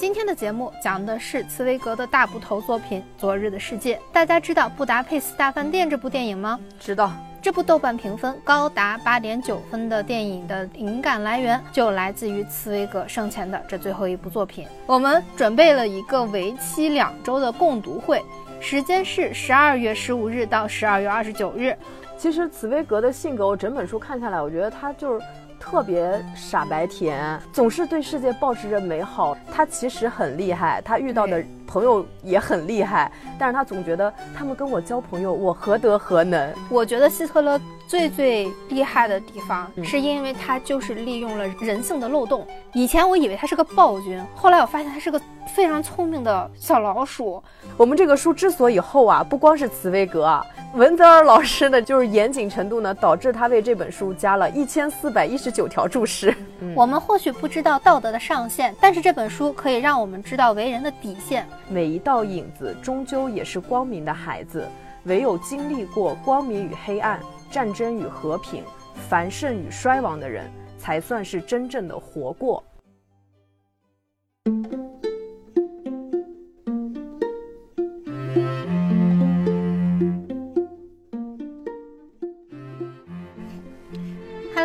今天的节目讲的是茨威格的大部头作品《昨日的世界》。大家知道《布达佩斯大饭店》这部电影吗？知道。这部豆瓣评分高达八点九分的电影的灵感来源就来自于茨威格生前的这最后一部作品。我们准备了一个为期两周的共读会，时间是十二月十五日到十二月二十九日。其实茨威格的性格，我整本书看下来，我觉得他就是。特别傻白甜，总是对世界保持着美好。他其实很厉害，他遇到的朋友也很厉害，但是他总觉得他们跟我交朋友，我何德何能？我觉得希特勒最最厉害的地方，是因为他就是利用了人性的漏洞。以前我以为他是个暴君，后来我发现他是个非常聪明的小老鼠。我们这个书之所以厚啊，不光是茨威格啊。文泽尔老师呢，就是严谨程度呢，导致他为这本书加了一千四百一十九条注释。我们或许不知道道德的上限，但是这本书可以让我们知道为人的底线。每一道影子终究也是光明的孩子，唯有经历过光明与黑暗、战争与和平、繁盛与衰亡的人，才算是真正的活过。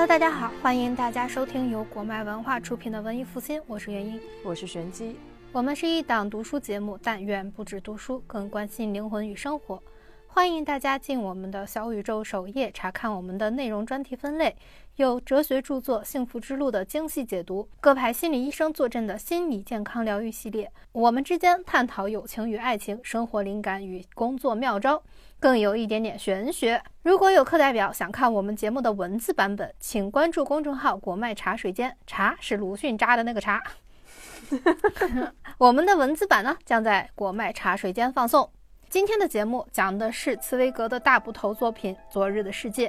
大家好，欢迎大家收听由国脉文化出品的文艺复兴，我是元英，我是玄机，我们是一档读书节目，但愿不止读书，更关心灵魂与生活。欢迎大家进我们的小宇宙首页查看我们的内容专题分类，有哲学著作《幸福之路》的精细解读，各派心理医生坐镇的心理健康疗愈系列，我们之间探讨友情与爱情、生活灵感与工作妙招。更有一点点玄学。如果有课代表想看我们节目的文字版本，请关注公众号“国脉茶水间”，茶是鲁迅扎的那个茶。我们的文字版呢，将在国脉茶水间放送。今天的节目讲的是茨威格的大部头作品《昨日的世界》。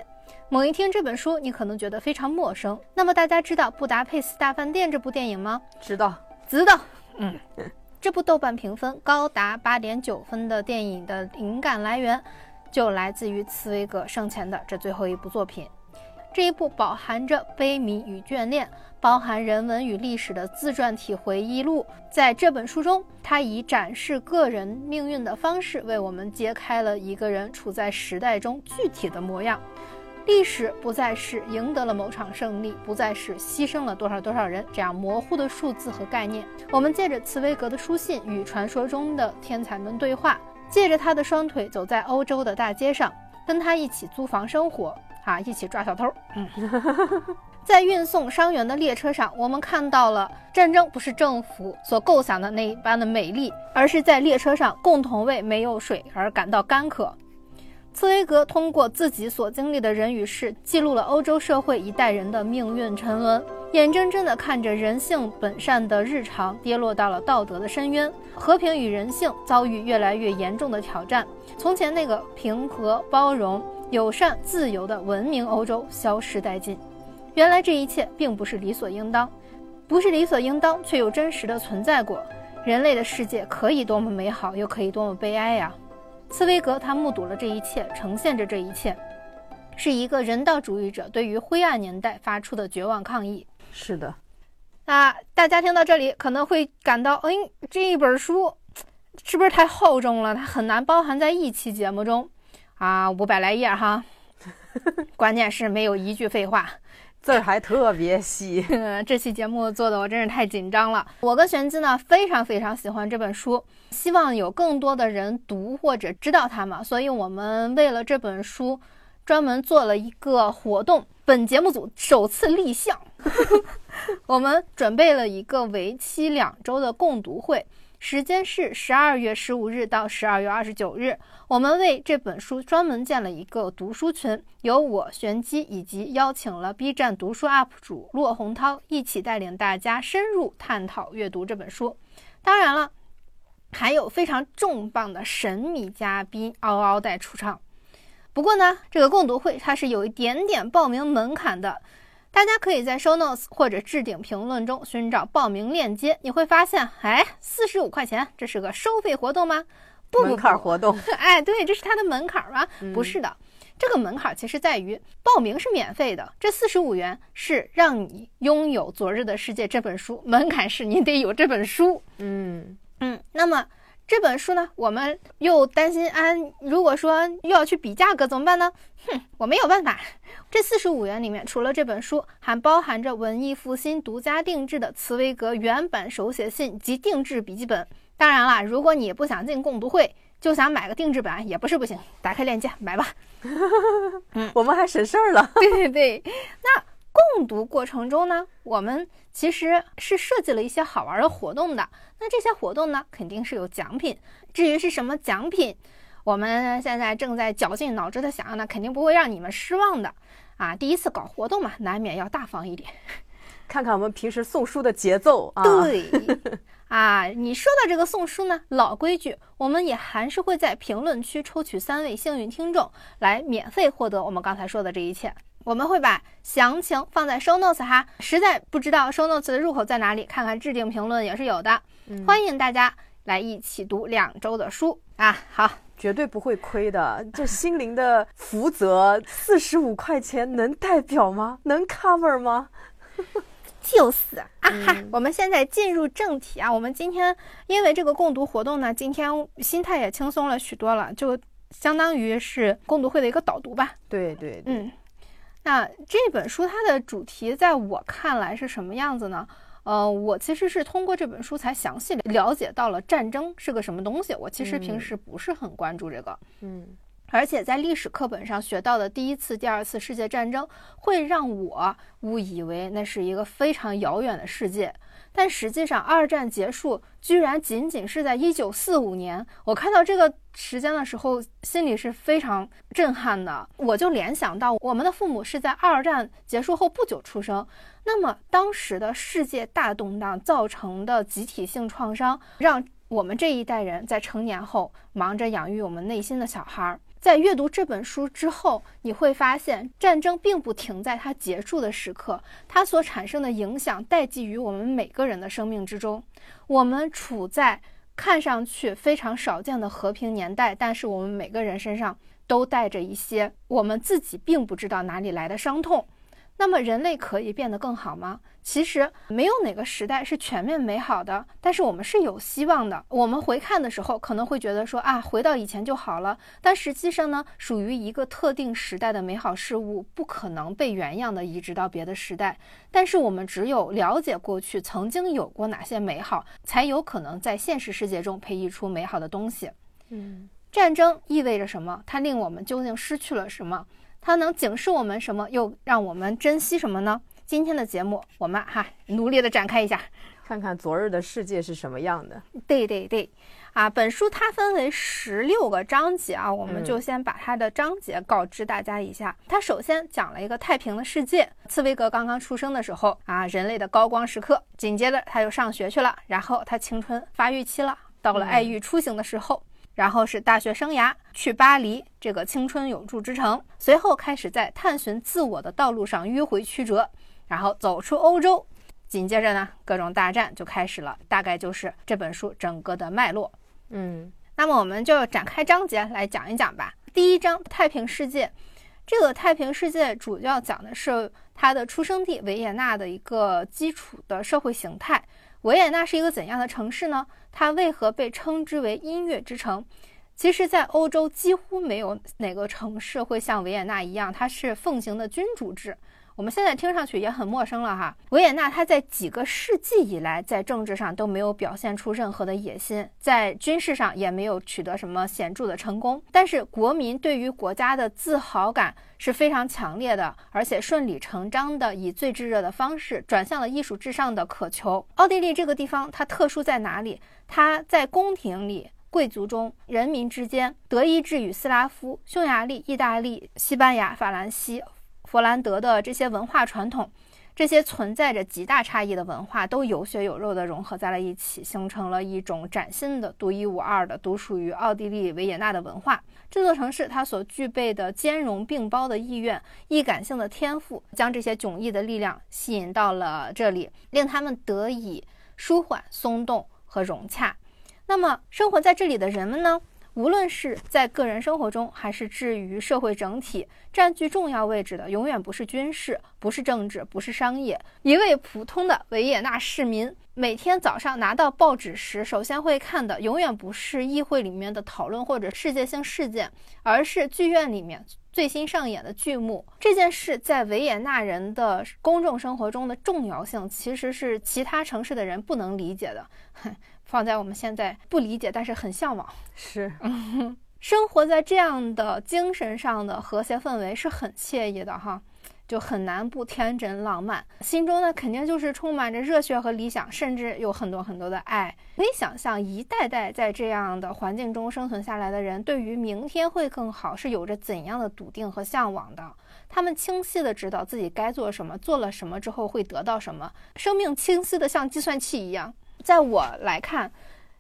猛一听这本书，你可能觉得非常陌生。那么大家知道《布达佩斯大饭店》这部电影吗？知道，知道。嗯。这部豆瓣评分高达八点九分的电影的灵感来源，就来自于茨威格生前的这最后一部作品。这一部饱含着悲悯与眷恋，包含人文与历史的自传体回忆录。在这本书中，他以展示个人命运的方式，为我们揭开了一个人处在时代中具体的模样。历史不再是赢得了某场胜利，不再是牺牲了多少多少人这样模糊的数字和概念。我们借着茨威格的书信与传说中的天才们对话，借着他的双腿走在欧洲的大街上，跟他一起租房生活，啊，一起抓小偷。嗯，在运送伤员的列车上，我们看到了战争不是政府所构想的那一般的美丽，而是在列车上共同为没有水而感到干渴。茨威格通过自己所经历的人与事，记录了欧洲社会一代人的命运沉沦，眼睁睁地看着人性本善的日常跌落到了道德的深渊，和平与人性遭遇越来越严重的挑战。从前那个平和、包容、友善、自由的文明欧洲消失殆尽。原来这一切并不是理所应当，不是理所应当，却又真实的存在过。人类的世界可以多么美好，又可以多么悲哀呀！茨威格他目睹了这一切，呈现着这一切，是一个人道主义者对于灰暗年代发出的绝望抗议。是的，那大家听到这里可能会感到，哎，这一本书是不是太厚重了？它很难包含在一期节目中啊，五百来页哈，关键是没有一句废话。字儿还特别细，这期节目做的我真是太紧张了。我跟玄机呢非常非常喜欢这本书，希望有更多的人读或者知道它嘛，所以我们为了这本书专门做了一个活动。本节目组首次立项，我们准备了一个为期两周的共读会。时间是十二月十五日到十二月二十九日，我们为这本书专门建了一个读书群，由我玄机以及邀请了 B 站读书 UP 主骆洪涛一起带领大家深入探讨阅读这本书。当然了，还有非常重磅的神秘嘉宾嗷嗷待出场。不过呢，这个共读会它是有一点点报名门槛的。大家可以在 show notes 或者置顶评论中寻找报名链接，你会发现，哎，四十五块钱，这是个收费活动吗？不，门槛活动。哎，对，这是它的门槛吗？不是的，这个门槛其实在于报名是免费的，这四十五元是让你拥有《昨日的世界》这本书，门槛是你得有这本书。嗯嗯，那么。这本书呢，我们又担心啊，如果说又要去比价格怎么办呢？哼，我没有办法。这四十五元里面，除了这本书，还包含着文艺复兴独家定制的茨威格原版手写信及定制笔记本。当然啦，如果你不想进共读会，就想买个定制版，也不是不行。打开链接买吧。嗯，我们还省事儿了。对对对，那。共读过程中呢，我们其实是设计了一些好玩的活动的。那这些活动呢，肯定是有奖品。至于是什么奖品，我们现在正在绞尽脑汁的想，那肯定不会让你们失望的啊！第一次搞活动嘛，难免要大方一点。看看我们平时送书的节奏啊。对啊，你说到这个送书呢，老规矩，我们也还是会在评论区抽取三位幸运听众来免费获得我们刚才说的这一切。我们会把详情放在 show notes 哈，实在不知道 show notes 的入口在哪里，看看置顶评论也是有的。欢迎大家来一起读两周的书啊！好，绝对不会亏的。这心灵的福泽，四十五块钱能代表吗？能 cover 吗？就是啊哈！我们现在进入正题啊，我们今天因为这个共读活动呢，今天心态也轻松了许多了，就相当于是共读会的一个导读吧。对对，嗯。那这本书它的主题在我看来是什么样子呢？呃，我其实是通过这本书才详细了解到了战争是个什么东西。我其实平时不是很关注这个，嗯，而且在历史课本上学到的第一次、第二次世界战争，会让我误以为那是一个非常遥远的世界。但实际上，二战结束居然仅仅是在一九四五年。我看到这个时间的时候，心里是非常震撼的。我就联想到，我们的父母是在二战结束后不久出生。那么，当时的世界大动荡造成的集体性创伤，让我们这一代人在成年后忙着养育我们内心的小孩儿。在阅读这本书之后，你会发现战争并不停在它结束的时刻，它所产生的影响代际于我们每个人的生命之中。我们处在看上去非常少见的和平年代，但是我们每个人身上都带着一些我们自己并不知道哪里来的伤痛。那么，人类可以变得更好吗？其实没有哪个时代是全面美好的，但是我们是有希望的。我们回看的时候，可能会觉得说啊，回到以前就好了。但实际上呢，属于一个特定时代的美好事物，不可能被原样的移植到别的时代。但是我们只有了解过去曾经有过哪些美好，才有可能在现实世界中培育出美好的东西。嗯，战争意味着什么？它令我们究竟失去了什么？它能警示我们什么？又让我们珍惜什么呢？今天的节目，我们哈努力的展开一下，看看昨日的世界是什么样的。对对对，啊，本书它分为十六个章节啊，我们就先把它的章节告知大家一下。它首先讲了一个太平的世界，茨威格刚刚出生的时候啊，人类的高光时刻。紧接着他就上学去了，然后他青春发育期了，到了爱欲出行的时候。然后是大学生涯，去巴黎这个青春永驻之城，随后开始在探寻自我的道路上迂回曲折。然后走出欧洲，紧接着呢，各种大战就开始了，大概就是这本书整个的脉络。嗯，那么我们就展开章节来讲一讲吧。第一章太平世界，这个太平世界主要讲的是它的出生地维也纳的一个基础的社会形态。维也纳是一个怎样的城市呢？它为何被称之为音乐之城？其实，在欧洲几乎没有哪个城市会像维也纳一样，它是奉行的君主制。我们现在听上去也很陌生了哈。维也纳它在几个世纪以来，在政治上都没有表现出任何的野心，在军事上也没有取得什么显著的成功。但是国民对于国家的自豪感是非常强烈的，而且顺理成章的以最炙热的方式转向了艺术至上的渴求。奥地利这个地方它特殊在哪里？它在宫廷里、贵族中、人民之间，德意志与斯拉夫、匈牙利、意大利、西班牙、法兰西。佛兰德的这些文化传统，这些存在着极大差异的文化，都有血有肉地融合在了一起，形成了一种崭新的、独一无二的、独属于奥地利维也纳的文化。这座城市它所具备的兼容并包的意愿、易感性的天赋，将这些迥异的力量吸引到了这里，令他们得以舒缓、松动和融洽。那么，生活在这里的人们呢？无论是在个人生活中，还是置于社会整体，占据重要位置的，永远不是军事，不是政治，不是商业。一位普通的维也纳市民，每天早上拿到报纸时，首先会看的，永远不是议会里面的讨论或者世界性事件，而是剧院里面最新上演的剧目。这件事在维也纳人的公众生活中的重要性，其实是其他城市的人不能理解的。放在我们现在不理解，但是很向往。是，生活在这样的精神上的和谐氛围是很惬意的哈，就很难不天真浪漫，心中呢肯定就是充满着热血和理想，甚至有很多很多的爱。可以想象，一代代在这样的环境中生存下来的人，对于明天会更好是有着怎样的笃定和向往的？他们清晰的知道自己该做什么，做了什么之后会得到什么，生命清晰的像计算器一样。在我来看，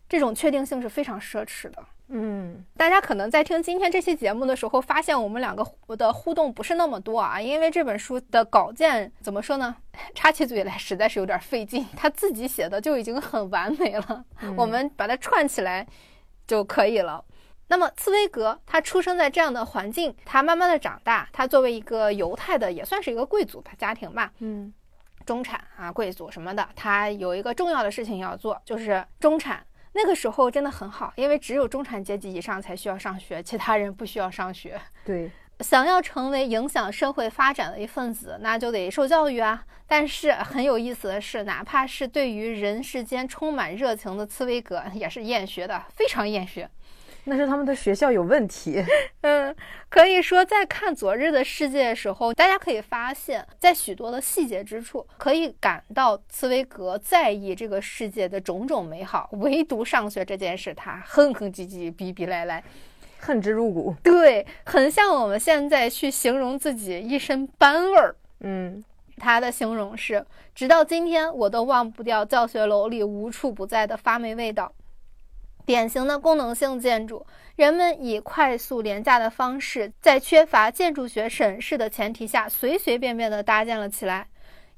这种确定性是非常奢侈的。嗯，大家可能在听今天这期节目的时候，发现我们两个的互动不是那么多啊，因为这本书的稿件怎么说呢？插起嘴来实在是有点费劲。他自己写的就已经很完美了，我们把它串起来就可以了。那么，茨威格他出生在这样的环境，他慢慢的长大，他作为一个犹太的，也算是一个贵族的家庭吧。嗯。中产啊，贵族什么的，他有一个重要的事情要做，就是中产。那个时候真的很好，因为只有中产阶级以上才需要上学，其他人不需要上学。对，想要成为影响社会发展的一份子，那就得受教育啊。但是很有意思的是，哪怕是对于人世间充满热情的茨威格，也是厌学的，非常厌学。那是他们的学校有问题。嗯，可以说在看《昨日的世界》的时候，大家可以发现，在许多的细节之处，可以感到茨威格在意这个世界的种种美好，唯独上学这件事，他哼哼唧唧、逼逼赖赖，恨之入骨。对，很像我们现在去形容自己一身班味儿。嗯，他的形容是：直到今天，我都忘不掉教学楼里无处不在的发霉味道。典型的功能性建筑，人们以快速廉价的方式，在缺乏建筑学审视的前提下，随随便便地搭建了起来。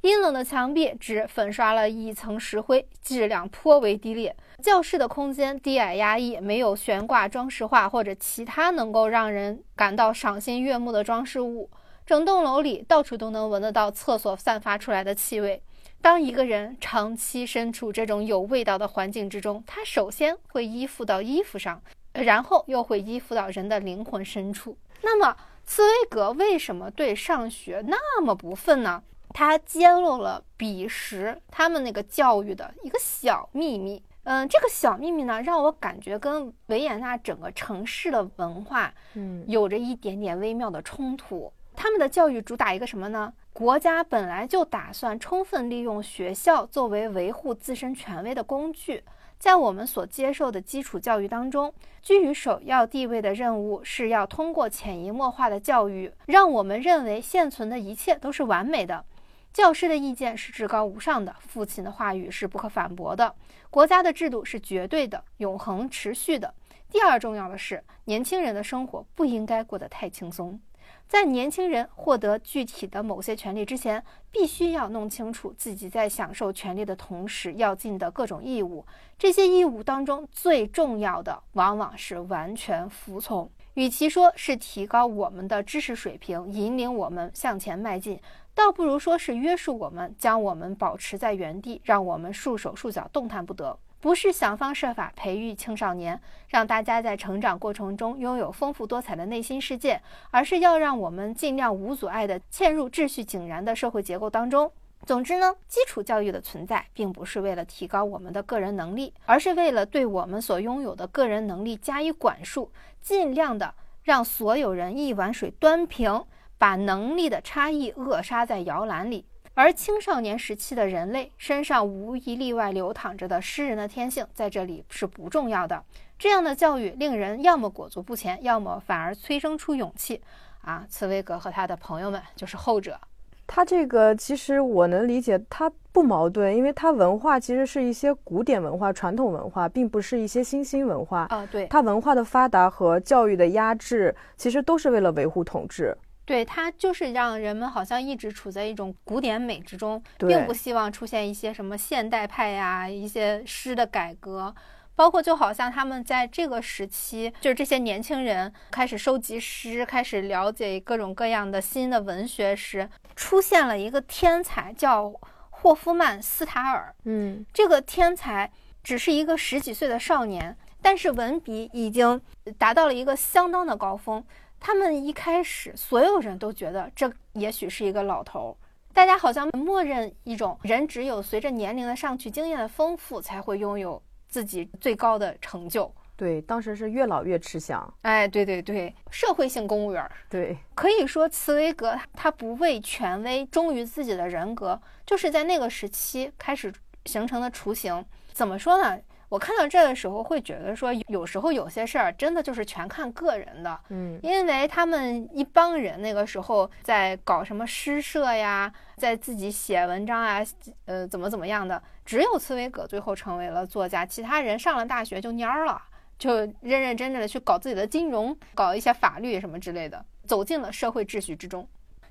阴冷的墙壁只粉刷了一层石灰，质量颇为低劣。教室的空间低矮压抑，没有悬挂装饰画或者其他能够让人感到赏心悦目的装饰物。整栋楼里到处都能闻得到厕所散发出来的气味。当一个人长期身处这种有味道的环境之中，他首先会依附到衣服上，然后又会依附到人的灵魂深处。那么，茨威格为什么对上学那么不忿呢？他揭露了彼时他们那个教育的一个小秘密。嗯，这个小秘密呢，让我感觉跟维也纳整个城市的文化，嗯，有着一点点微妙的冲突。他们的教育主打一个什么呢？国家本来就打算充分利用学校作为维护自身权威的工具。在我们所接受的基础教育当中，居于首要地位的任务是要通过潜移默化的教育，让我们认为现存的一切都是完美的。教师的意见是至高无上的，父亲的话语是不可反驳的，国家的制度是绝对的、永恒持续的。第二重要的是，年轻人的生活不应该过得太轻松。在年轻人获得具体的某些权利之前，必须要弄清楚自己在享受权利的同时要尽的各种义务。这些义务当中最重要的，往往是完全服从。与其说是提高我们的知识水平，引领我们向前迈进，倒不如说是约束我们，将我们保持在原地，让我们束手束脚，动弹不得。不是想方设法培育青少年，让大家在成长过程中拥有丰富多彩的内心世界，而是要让我们尽量无阻碍地嵌入秩序井然的社会结构当中。总之呢，基础教育的存在，并不是为了提高我们的个人能力，而是为了对我们所拥有的个人能力加以管束，尽量的让所有人一碗水端平，把能力的差异扼杀在摇篮里。而青少年时期的人类身上无一例外流淌着的诗人的天性，在这里是不重要的。这样的教育令人要么裹足不前，要么反而催生出勇气。啊，茨威格和他的朋友们就是后者。他这个其实我能理解，他不矛盾，因为他文化其实是一些古典文化、传统文化，并不是一些新兴文化啊。对，他文化的发达和教育的压制，其实都是为了维护统治。对它就是让人们好像一直处在一种古典美之中，并不希望出现一些什么现代派呀、一些诗的改革，包括就好像他们在这个时期，就是这些年轻人开始收集诗，开始了解各种各样的新的文学时，出现了一个天才叫霍夫曼斯塔尔。嗯，这个天才只是一个十几岁的少年，但是文笔已经达到了一个相当的高峰。他们一开始，所有人都觉得这也许是一个老头。大家好像默认一种人只有随着年龄的上去，经验的丰富，才会拥有自己最高的成就。对，当时是越老越吃香。哎，对对对，社会性公务员。对，可以说茨威格他不畏权威，忠于自己的人格，就是在那个时期开始形成的雏形。怎么说呢？我看到这的时候，会觉得说，有时候有些事儿真的就是全看个人的，嗯，因为他们一帮人那个时候在搞什么诗社呀，在自己写文章啊，呃，怎么怎么样的，只有茨威格最后成为了作家，其他人上了大学就蔫儿了，就认认真真的去搞自己的金融，搞一些法律什么之类的，走进了社会秩序之中。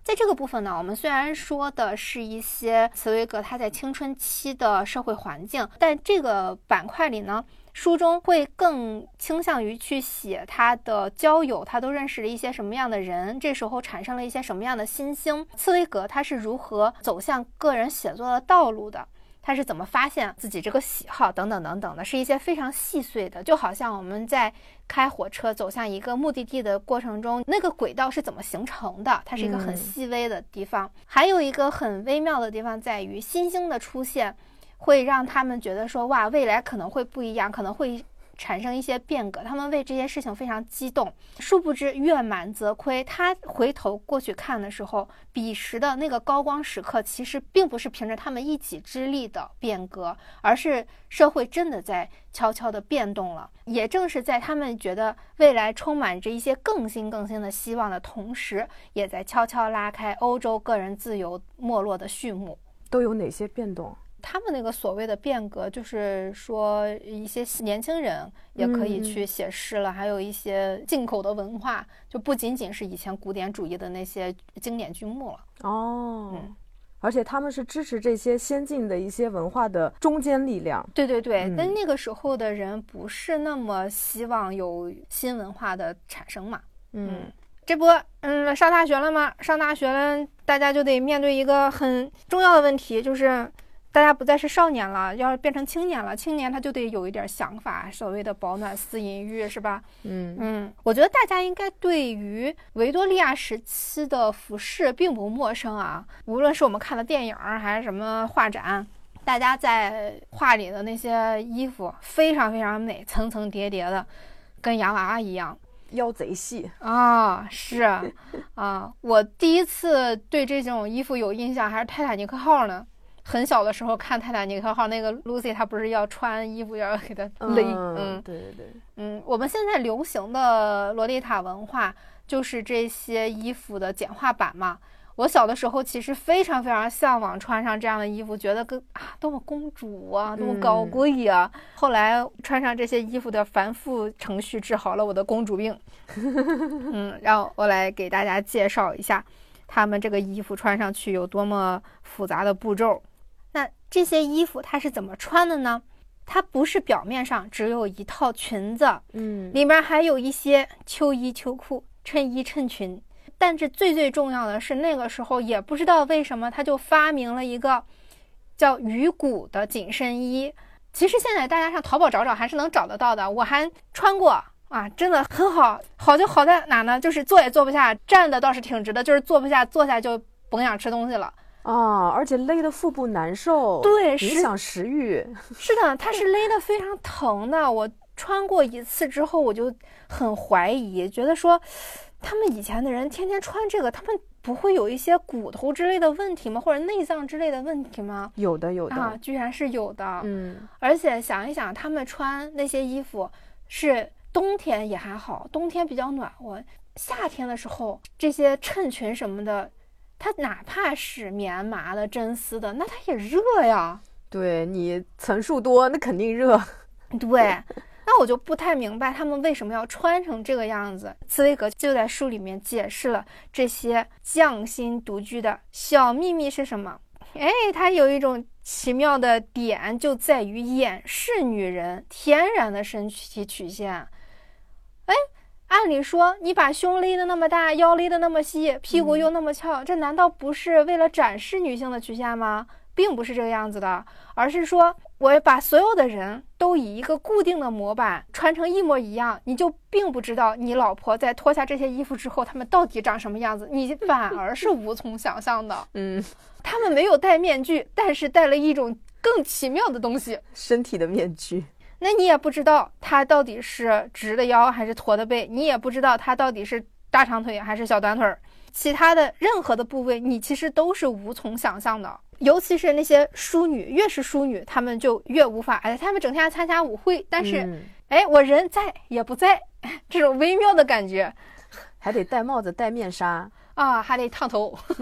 在这个部分呢，我们虽然说的是一些茨威格他在青春期的社会环境，但这个板块里呢，书中会更倾向于去写他的交友，他都认识了一些什么样的人，这时候产生了一些什么样的新星，茨威格他是如何走向个人写作的道路的。他是怎么发现自己这个喜好等等等等的，是一些非常细碎的，就好像我们在开火车走向一个目的地的过程中，那个轨道是怎么形成的，它是一个很细微的地方。还有一个很微妙的地方在于，新星的出现会让他们觉得说，哇，未来可能会不一样，可能会。产生一些变革，他们为这些事情非常激动。殊不知月满则亏，他回头过去看的时候，彼时的那个高光时刻，其实并不是凭着他们一己之力的变革，而是社会真的在悄悄的变动了。也正是在他们觉得未来充满着一些更新更新的希望的同时，也在悄悄拉开欧洲个人自由没落的序幕。都有哪些变动？他们那个所谓的变革，就是说一些年轻人也可以去写诗了，还有一些进口的文化，就不仅仅是以前古典主义的那些经典剧目了。哦，而且他们是支持这些先进的一些文化的中坚力量。对对对，但那个时候的人不是那么希望有新文化的产生嘛。嗯，这不，嗯，上大学了吗？上大学了，大家就得面对一个很重要的问题，就是。大家不再是少年了，要变成青年了。青年他就得有一点想法，所谓的保暖思淫欲，是吧？嗯嗯，我觉得大家应该对于维多利亚时期的服饰并不陌生啊。无论是我们看的电影还是什么画展，大家在画里的那些衣服非常非常美，层层叠叠的，跟洋娃娃一样，腰贼细啊。是啊，我第一次对这种衣服有印象还是泰坦尼克号呢。很小的时候看《泰坦尼克号》，那个 Lucy 她不是要穿衣服要给她勒，嗯，对对对，嗯，我们现在流行的洛丽塔文化就是这些衣服的简化版嘛。我小的时候其实非常非常向往穿上这样的衣服，觉得跟啊多么公主啊，多么高贵呀。后来穿上这些衣服的繁复程序治好了我的公主病。嗯，让我来给大家介绍一下，他们这个衣服穿上去有多么复杂的步骤。那这些衣服它是怎么穿的呢？它不是表面上只有一套裙子，嗯，里面还有一些秋衣秋裤、衬衣衬裙。但是最最重要的是，那个时候也不知道为什么，他就发明了一个叫鱼骨的紧身衣。其实现在大家上淘宝找找还是能找得到的，我还穿过啊，真的很好。好就好在哪呢？就是坐也坐不下，站的倒是挺直的，就是坐不下，坐下就甭想吃东西了。啊，而且勒的腹部难受，对，影响食欲。是的，它是勒的非常疼的。我穿过一次之后，我就很怀疑，觉得说，他们以前的人天天穿这个，他们不会有一些骨头之类的问题吗？或者内脏之类的问题吗？有的，有的啊，居然是有的。嗯，而且想一想，他们穿那些衣服是冬天也还好，冬天比较暖和，夏天的时候这些衬裙什么的。它哪怕是棉麻的、真丝的，那它也热呀。对你层数多，那肯定热。对，那我就不太明白他们为什么要穿成这个样子。茨威格就在书里面解释了这些匠心独具的小秘密是什么。哎，它有一种奇妙的点就在于掩饰女人天然的身体曲线。哎，按理说你把胸勒得那么大，腰勒得那么细，屁股又那么翘，这难道不是为了展示女性的曲线吗？并不是这个样子的，而是说我把所有的人都以一个固定的模板穿成一模一样，你就并不知道你老婆在脱下这些衣服之后，他们到底长什么样子，你 反而是无从想象的。嗯，他们没有戴面具，但是戴了一种更奇妙的东西——身体的面具。那你也不知道他到底是直的腰还是驼的背，你也不知道他到底是大长腿还是小短腿儿，其他的任何的部位，你其实都是无从想象的。尤其是那些淑女，越是淑女，她们就越无法。哎，她们整天参加舞会，但是，哎，我人在也不在，这种微妙的感觉，还得戴帽子、戴面纱啊，还得烫头。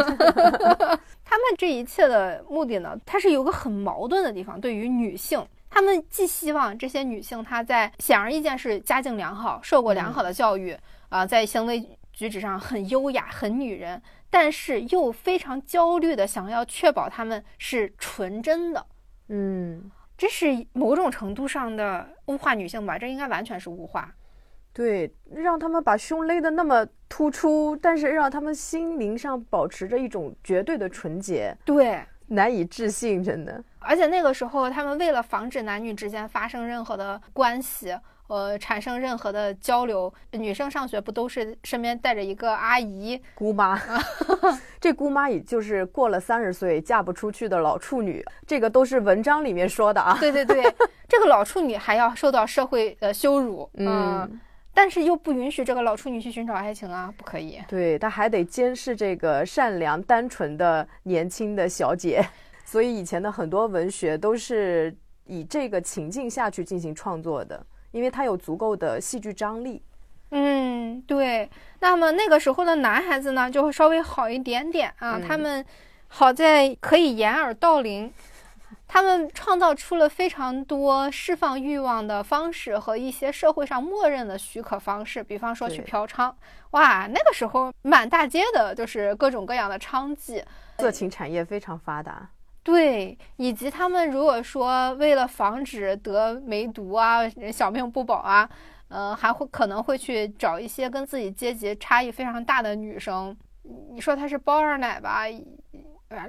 他们这一切的目的呢，它是有个很矛盾的地方。对于女性，他们既希望这些女性她在显而易见是家境良好、受过良好的教育啊，在行为举止上很优雅、很女人。但是又非常焦虑的想要确保她们是纯真的，嗯，这是某种程度上的物化女性吧？这应该完全是物化。对，让他们把胸勒得那么突出，但是让他们心灵上保持着一种绝对的纯洁，对，难以置信，真的。而且那个时候，他们为了防止男女之间发生任何的关系。呃，产生任何的交流，女生上学不都是身边带着一个阿姨姑妈？这姑妈也就是过了三十岁嫁不出去的老处女，这个都是文章里面说的啊。对对对，这个老处女还要受到社会的羞辱，嗯，但是又不允许这个老处女去寻找爱情啊，不可以。对，她还得监视这个善良单纯的年轻的小姐，所以以前的很多文学都是以这个情境下去进行创作的。因为它有足够的戏剧张力，嗯，对。那么那个时候的男孩子呢，就会稍微好一点点啊。他们好在可以掩耳盗铃，他们创造出了非常多释放欲望的方式和一些社会上默认的许可方式，比方说去嫖娼。哇，那个时候满大街的就是各种各样的娼妓，色情产业非常发达。对，以及他们如果说为了防止得梅毒啊、小命不保啊，呃，还会可能会去找一些跟自己阶级差异非常大的女生。你说她是包二奶吧，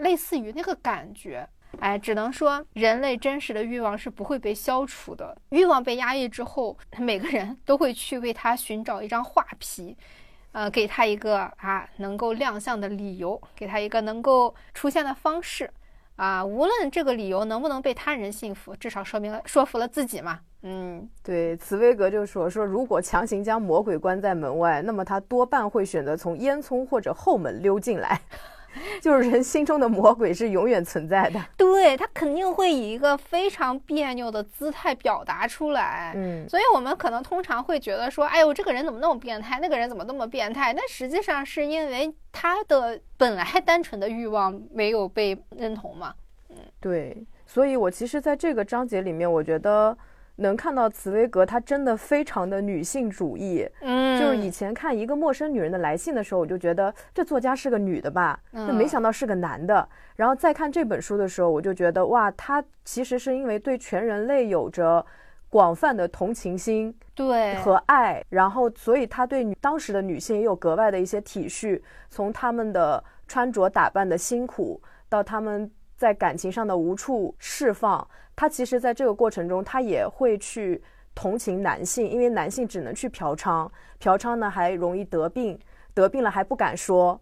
类似于那个感觉。哎，只能说人类真实的欲望是不会被消除的。欲望被压抑之后，每个人都会去为他寻找一张画皮，呃，给他一个啊能够亮相的理由，给他一个能够出现的方式。啊，无论这个理由能不能被他人信服，至少说明了说服了自己嘛。嗯，对，茨威格就说说，如果强行将魔鬼关在门外，那么他多半会选择从烟囱或者后门溜进来。就是人心中的魔鬼是永远存在的，对他肯定会以一个非常别扭的姿态表达出来。嗯，所以我们可能通常会觉得说，哎呦，这个人怎么那么变态？那个人怎么那么变态？但实际上是因为他的本来单纯的欲望没有被认同嘛。嗯，对。所以我其实在这个章节里面，我觉得。能看到茨威格，他真的非常的女性主义。嗯，就是以前看一个陌生女人的来信的时候，我就觉得这作家是个女的吧，就没想到是个男的。然后再看这本书的时候，我就觉得哇，他其实是因为对全人类有着广泛的同情心，对和爱，然后所以他对女当时的女性也有格外的一些体恤，从他们的穿着打扮的辛苦到他们在感情上的无处释放。他其实，在这个过程中，他也会去同情男性，因为男性只能去嫖娼，嫖娼呢还容易得病，得病了还不敢说。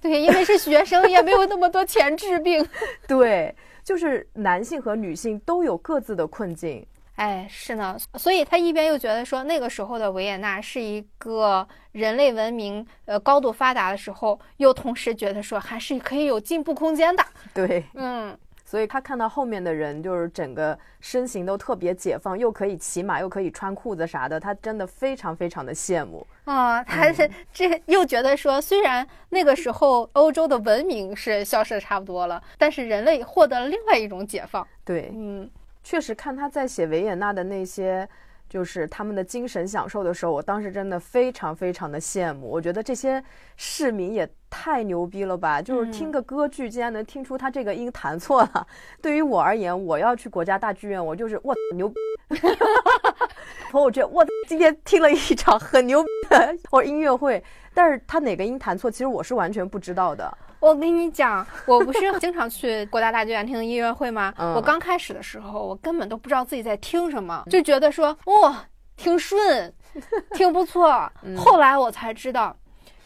对，因为是学生，也没有那么多钱治病。对，就是男性和女性都有各自的困境。哎，是呢，所以他一边又觉得说，那个时候的维也纳是一个人类文明呃高度发达的时候，又同时觉得说，还是可以有进步空间的。对，嗯。所以他看到后面的人，就是整个身形都特别解放，又可以骑马，又可以穿裤子啥的，他真的非常非常的羡慕啊！他是这又觉得说，虽然那个时候欧洲的文明是消失的差不多了，但是人类获得了另外一种解放。对，嗯，确实看他在写维也纳的那些就是他们的精神享受的时候，我当时真的非常非常的羡慕。我觉得这些市民也太牛逼了吧！就是听个歌剧，竟然能听出他这个音弹错了。对于我而言，我要去国家大剧院，我就是我牛。朋友圈，我今天听了一场很牛逼的 或音乐会，但是他哪个音弹错，其实我是完全不知道的。我跟你讲，我不是经常去国家大剧院听音乐会吗？我刚开始的时候，我根本都不知道自己在听什么，就觉得说哇，挺顺，挺不错。后来我才知道。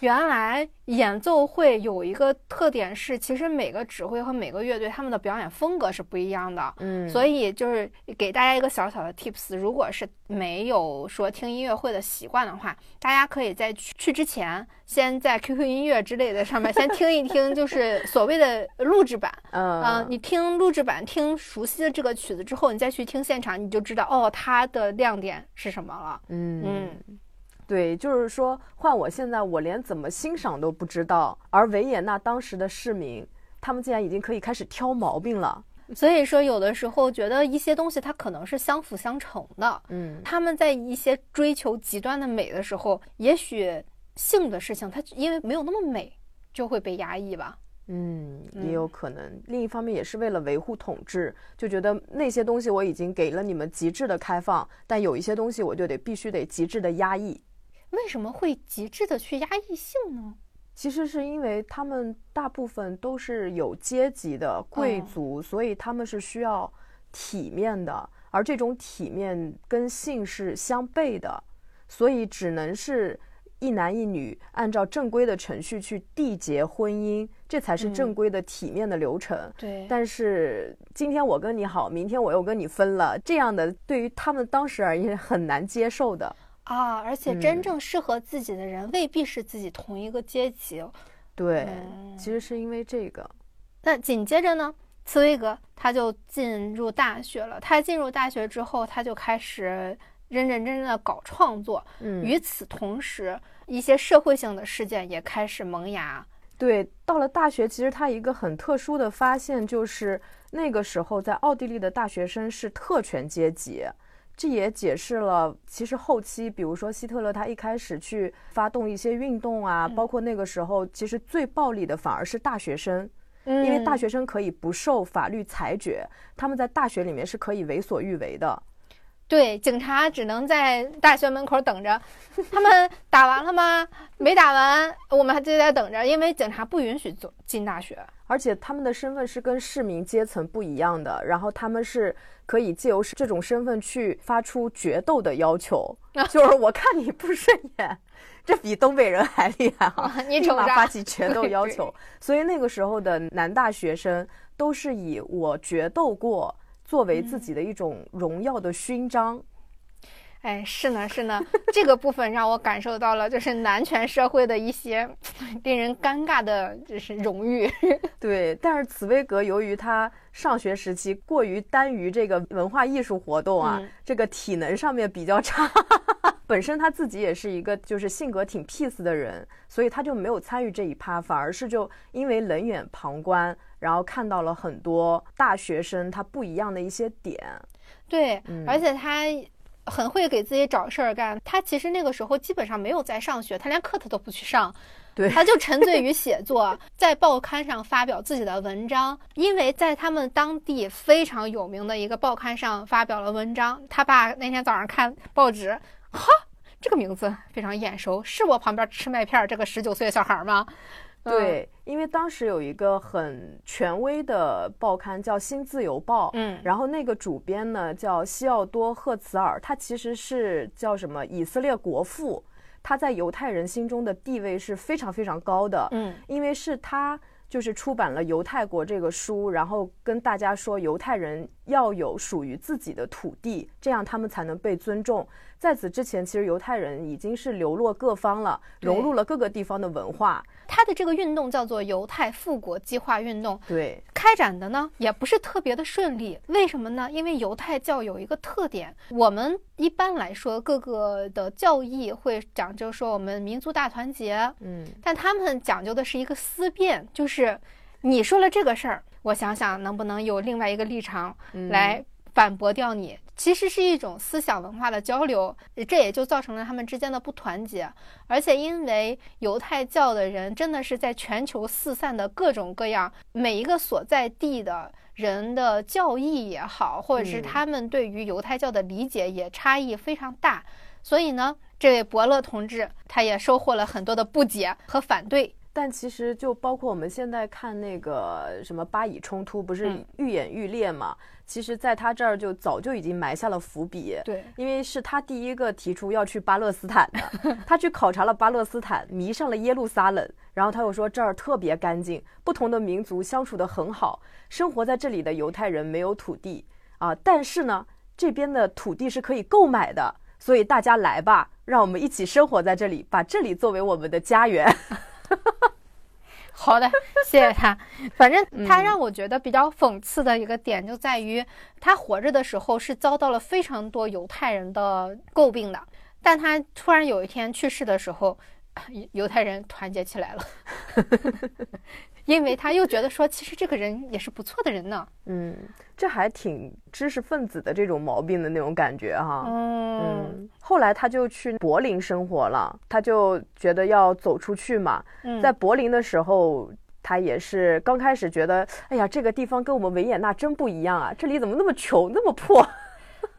原来演奏会有一个特点是，其实每个指挥和每个乐队他们的表演风格是不一样的。嗯，所以就是给大家一个小小的 tips，如果是没有说听音乐会的习惯的话，大家可以在去去之前，先在 QQ 音乐之类的上面先听一听，就是所谓的录制版。嗯，你听录制版，听熟悉的这个曲子之后，你再去听现场，你就知道哦，它的亮点是什么了。嗯嗯。对，就是说，换我现在，我连怎么欣赏都不知道。而维也纳当时的市民，他们竟然已经可以开始挑毛病了。所以说，有的时候觉得一些东西它可能是相辅相成的。嗯，他们在一些追求极端的美的时候，也许性的事情它因为没有那么美，就会被压抑吧。嗯，也有可能。另一方面，也是为了维护统治，就觉得那些东西我已经给了你们极致的开放，但有一些东西我就得必须得极致的压抑。为什么会极致的去压抑性呢？其实是因为他们大部分都是有阶级的贵族，所以他们是需要体面的，而这种体面跟性是相悖的，所以只能是一男一女按照正规的程序去缔结婚姻，这才是正规的体面的流程。对。但是今天我跟你好，明天我又跟你分了，这样的对于他们当时而言很难接受的。啊，而且真正适合自己的人未必是自己同一个阶级。对，其实是因为这个。那紧接着呢，茨威格他就进入大学了。他进入大学之后，他就开始认认真真的搞创作。嗯，与此同时，一些社会性的事件也开始萌芽。对，到了大学，其实他一个很特殊的发现就是，那个时候在奥地利的大学生是特权阶级。这也解释了，其实后期，比如说希特勒他一开始去发动一些运动啊，包括那个时候，其实最暴力的反而是大学生，因为大学生可以不受法律裁决，他们在大学里面是可以为所欲为的。对，警察只能在大学门口等着，他们打完了吗？没打完，我们还就在等着，因为警察不允许走进大学。而且他们的身份是跟市民阶层不一样的，然后他们是可以借由这种身份去发出决斗的要求，就是我看你不顺眼，这比东北人还厉害哈！你立马发起决斗要求。所以那个时候的男大学生都是以我决斗过作为自己的一种荣耀的勋章。哎，是呢，是呢，这个部分让我感受到了，就是男权社会的一些 令人尴尬的，就是荣誉。对，但是茨威格由于他上学时期过于耽于这个文化艺术活动啊，这个体能上面比较差，本身他自己也是一个就是性格挺 peace 的人，所以他就没有参与这一趴，反而是就因为冷眼旁观，然后看到了很多大学生他不一样的一些点。对，而且他。很会给自己找事儿干。他其实那个时候基本上没有在上学，他连课他都不去上，对，他就沉醉于写作，在报刊上发表自己的文章。因为在他们当地非常有名的一个报刊上发表了文章，他爸那天早上看报纸，哈，这个名字非常眼熟，是我旁边吃麦片这个十九岁的小孩吗？对，因为当时有一个很权威的报刊叫《新自由报》，嗯，然后那个主编呢叫西奥多·赫茨尔，他其实是叫什么以色列国父，他在犹太人心中的地位是非常非常高的，嗯，因为是他就是出版了《犹太国》这个书，然后跟大家说犹太人要有属于自己的土地，这样他们才能被尊重。在此之前，其实犹太人已经是流落各方了，融入了各个地方的文化。他的这个运动叫做犹太复国计划运动，对，开展的呢也不是特别的顺利。为什么呢？因为犹太教有一个特点，我们一般来说各个的教义会讲究说我们民族大团结，嗯，但他们讲究的是一个思辨，就是你说了这个事儿，我想想能不能有另外一个立场来。反驳掉你，其实是一种思想文化的交流，这也就造成了他们之间的不团结。而且因为犹太教的人真的是在全球四散的各种各样，每一个所在地的人的教义也好，或者是他们对于犹太教的理解也差异非常大，所以呢，这位伯乐同志他也收获了很多的不解和反对。但其实就包括我们现在看那个什么巴以冲突，不是愈演愈烈嘛？其实，在他这儿就早就已经埋下了伏笔。对，因为是他第一个提出要去巴勒斯坦的，他去考察了巴勒斯坦，迷上了耶路撒冷，然后他又说这儿特别干净，不同的民族相处得很好，生活在这里的犹太人没有土地啊，但是呢，这边的土地是可以购买的，所以大家来吧，让我们一起生活在这里，把这里作为我们的家园。好的，谢谢他。反正他让我觉得比较讽刺的一个点就在于，他活着的时候是遭到了非常多犹太人的诟病的，但他突然有一天去世的时候，犹太人团结起来了。因为他又觉得说，其实这个人也是不错的人呢。嗯，这还挺知识分子的这种毛病的那种感觉哈。嗯，后来他就去柏林生活了，他就觉得要走出去嘛。在柏林的时候，他也是刚开始觉得，哎呀，这个地方跟我们维也纳真不一样啊，这里怎么那么穷，那么破。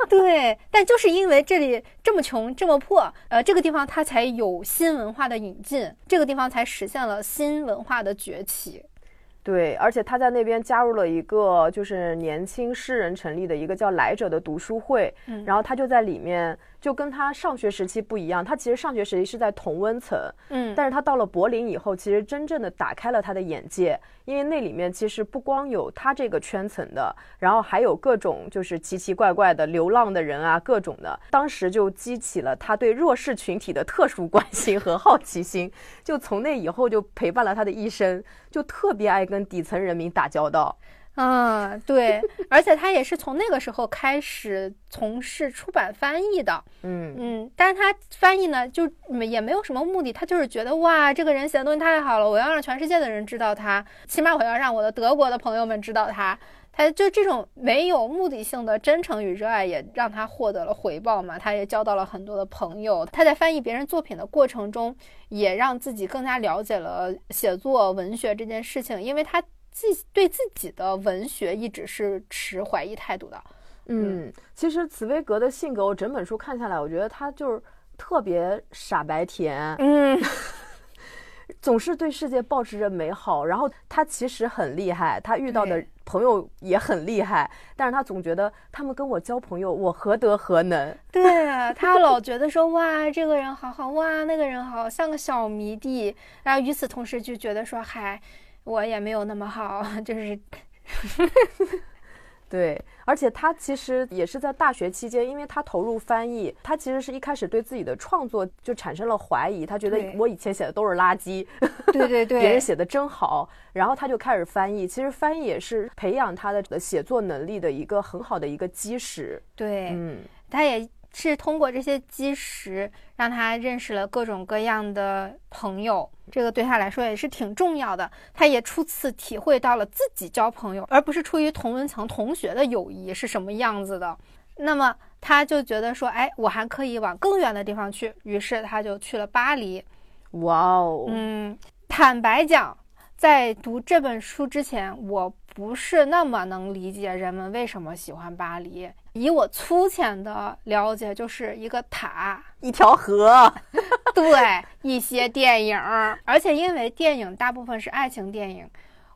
对，但就是因为这里这么穷这么破，呃，这个地方它才有新文化的引进，这个地方才实现了新文化的崛起。对，而且他在那边加入了一个就是年轻诗人成立的一个叫来者的读书会，嗯，然后他就在里面。就跟他上学时期不一样，他其实上学时期是在同温层，嗯，但是他到了柏林以后，其实真正的打开了他的眼界，因为那里面其实不光有他这个圈层的，然后还有各种就是奇奇怪怪的流浪的人啊，各种的，当时就激起了他对弱势群体的特殊关心和好奇心，就从那以后就陪伴了他的一生，就特别爱跟底层人民打交道。嗯，对，而且他也是从那个时候开始从事出版翻译的，嗯。嗯，但是他翻译呢，就也没有什么目的，他就是觉得哇，这个人写的东西太好了，我要让全世界的人知道他，起码我要让我的德国的朋友们知道他，他就这种没有目的性的真诚与热爱，也让他获得了回报嘛，他也交到了很多的朋友，他在翻译别人作品的过程中，也让自己更加了解了写作文学这件事情，因为他。自对自己的文学一直是持怀疑态度的。嗯，其实茨威格的性格，我整本书看下来，我觉得他就是特别傻白甜。嗯，总是对世界保持着美好。然后他其实很厉害，他遇到的朋友也很厉害，但是他总觉得他们跟我交朋友，我何德何能？对啊，他老觉得说哇，这个人好好，哇，那个人好像个小迷弟。然后与此同时就觉得说，嗨。我也没有那么好，就是，对，而且他其实也是在大学期间，因为他投入翻译，他其实是一开始对自己的创作就产生了怀疑，他觉得我以前写的都是垃圾，对对对，别人写的真好，然后他就开始翻译。其实翻译也是培养他的写作能力的一个很好的一个基石。对，嗯，他也。是通过这些基石，让他认识了各种各样的朋友，这个对他来说也是挺重要的。他也初次体会到了自己交朋友，而不是出于同文层同学的友谊是什么样子的。那么他就觉得说，哎，我还可以往更远的地方去，于是他就去了巴黎。哇哦，嗯，坦白讲，在读这本书之前，我不是那么能理解人们为什么喜欢巴黎。以我粗浅的了解，就是一个塔，一条河，对一些电影，而且因为电影大部分是爱情电影，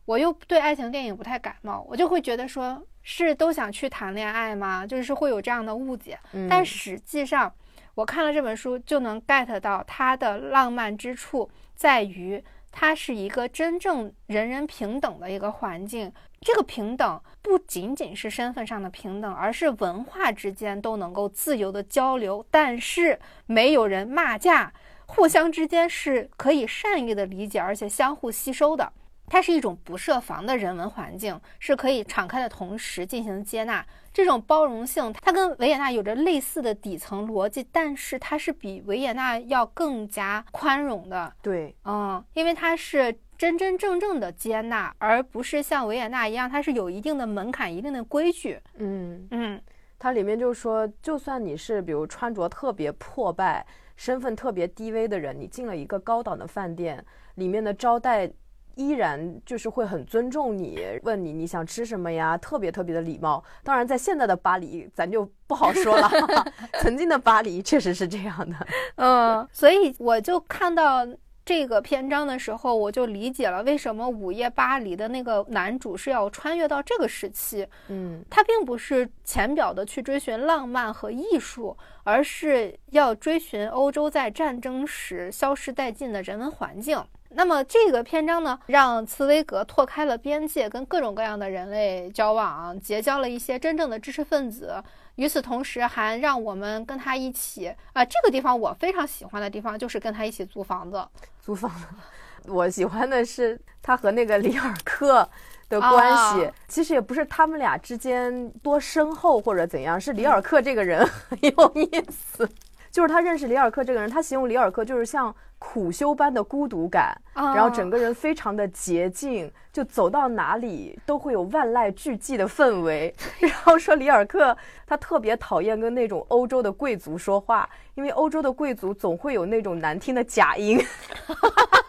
我又对爱情电影不太感冒，我就会觉得说是都想去谈恋爱吗？就是会有这样的误解。但实际上，我看了这本书就能 get 到它的浪漫之处，在于它是一个真正人人平等的一个环境。这个平等不仅仅是身份上的平等，而是文化之间都能够自由的交流，但是没有人骂架，互相之间是可以善意的理解，而且相互吸收的。它是一种不设防的人文环境，是可以敞开的同时进行接纳。这种包容性，它跟维也纳有着类似的底层逻辑，但是它是比维也纳要更加宽容的。对，嗯，因为它是真真正正的接纳，而不是像维也纳一样，它是有一定的门槛、一定的规矩。嗯嗯，它里面就说，就算你是比如穿着特别破败、身份特别低微的人，你进了一个高档的饭店，里面的招待依然就是会很尊重你，问你你想吃什么呀，特别特别的礼貌。当然，在现在的巴黎，咱就不好说了。曾经的巴黎确实是这样的。嗯，所以我就看到。这个篇章的时候，我就理解了为什么《午夜巴黎》的那个男主是要穿越到这个时期。嗯，他并不是浅表的去追寻浪漫和艺术，而是要追寻欧洲在战争时消失殆尽的人文环境。那么这个篇章呢，让茨威格拓开了边界，跟各种各样的人类交往，结交了一些真正的知识分子。与此同时，还让我们跟他一起啊，这个地方我非常喜欢的地方就是跟他一起租房子。租房子，我喜欢的是他和那个里尔克的关系。其实也不是他们俩之间多深厚或者怎样，是里尔克这个人 很有意思。就是他认识里尔克这个人，他形容里尔克就是像苦修般的孤独感，然后整个人非常的洁净，就走到哪里都会有万籁俱寂的氛围。然后说里尔克他特别讨厌跟那种欧洲的贵族说话，因为欧洲的贵族总会有那种难听的假音。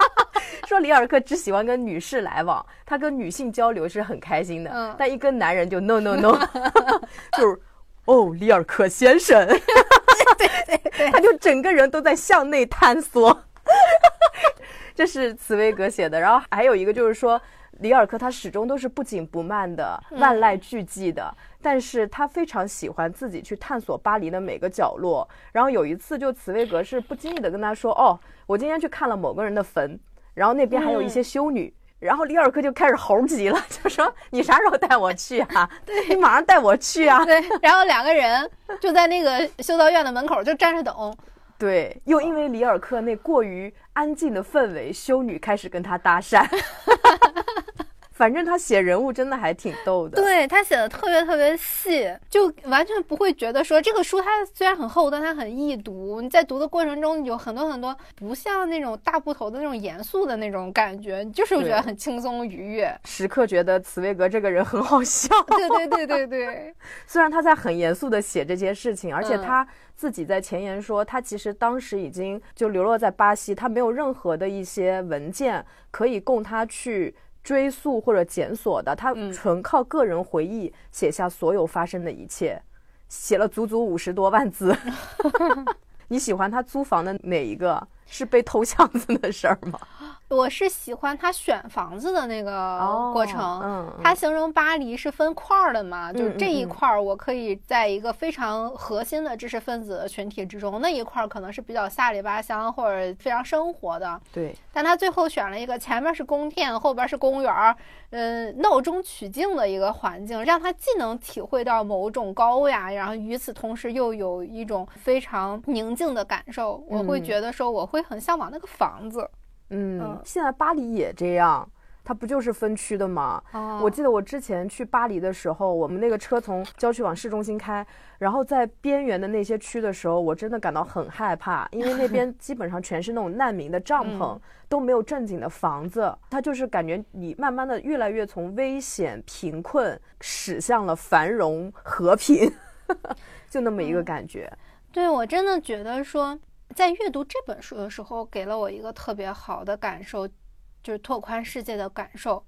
说里尔克只喜欢跟女士来往，他跟女性交流是很开心的，但一跟男人就 no no no，就是哦，里尔克先生。对对对，他就整个人都在向内探索，这是茨威格写的。然后还有一个就是说，里尔克他始终都是不紧不慢的，万籁俱寂的，但是他非常喜欢自己去探索巴黎的每个角落。然后有一次，就茨威格是不经意的跟他说：“哦，我今天去看了某个人的坟，然后那边还有一些修女。”然后里尔克就开始猴急了，就说：“你啥时候带我去啊？对你马上带我去啊！”对，然后两个人就在那个修道院的门口就站着等。对，又因为里尔克那过于安静的氛围，修女开始跟他搭讪。反正他写人物真的还挺逗的，对他写的特别特别细，就完全不会觉得说这个书它虽然很厚，但它很易读。你在读的过程中有很多很多不像那种大部头的那种严肃的那种感觉，就是觉得很轻松愉悦，时刻觉得茨威格这个人很好笑。对对对对对，虽然他在很严肃的写这些事情，而且他自己在前言说，他其实当时已经就流落在巴西，他没有任何的一些文件可以供他去。追溯或者检索的，他纯靠个人回忆写下所有发生的一切，写了足足五十多万字。你喜欢他租房的哪一个？是被偷箱子的事儿吗？我是喜欢他选房子的那个过程。嗯，他形容巴黎是分块儿的嘛，就是这一块儿我可以在一个非常核心的知识分子群体之中，那一块儿可能是比较下里巴乡或者非常生活的。对。但他最后选了一个前面是宫殿，后边是公园儿，嗯，闹中取静的一个环境，让他既能体会到某种高雅，然后与此同时又有一种非常宁静的感受。我会觉得说，我会很向往那个房子。嗯，现在巴黎也这样，它不就是分区的吗？哦，我记得我之前去巴黎的时候，我们那个车从郊区往市中心开，然后在边缘的那些区的时候，我真的感到很害怕，因为那边基本上全是那种难民的帐篷，都没有正经的房子，它就是感觉你慢慢的越来越从危险、贫困驶向了繁荣、和平，就那么一个感觉。对我真的觉得说。在阅读这本书的时候，给了我一个特别好的感受，就是拓宽世界的感受。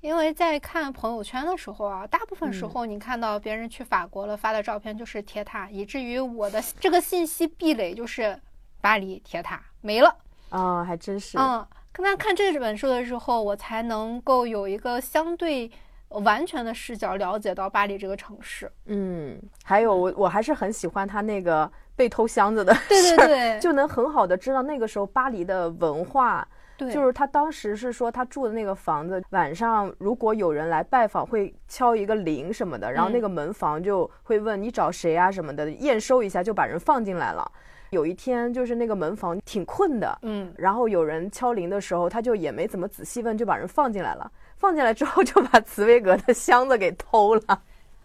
因为在看朋友圈的时候啊，大部分时候你看到别人去法国了发的照片就是铁塔，以至于我的这个信息壁垒就是巴黎铁塔没了啊，还真是。嗯，跟他看这本书的时候，我才能够有一个相对完全的视角了解到巴黎这个城市。嗯，还有我我还是很喜欢他那个。被偷箱子的事儿，就能很好的知道那个时候巴黎的文化。对，就是他当时是说他住的那个房子，晚上如果有人来拜访，会敲一个铃什么的，然后那个门房就会问你找谁啊什么的，验收一下就把人放进来了。有一天就是那个门房挺困的，嗯，然后有人敲铃的时候，他就也没怎么仔细问，就把人放进来了。放进来之后就把 茨威格的箱子给偷了，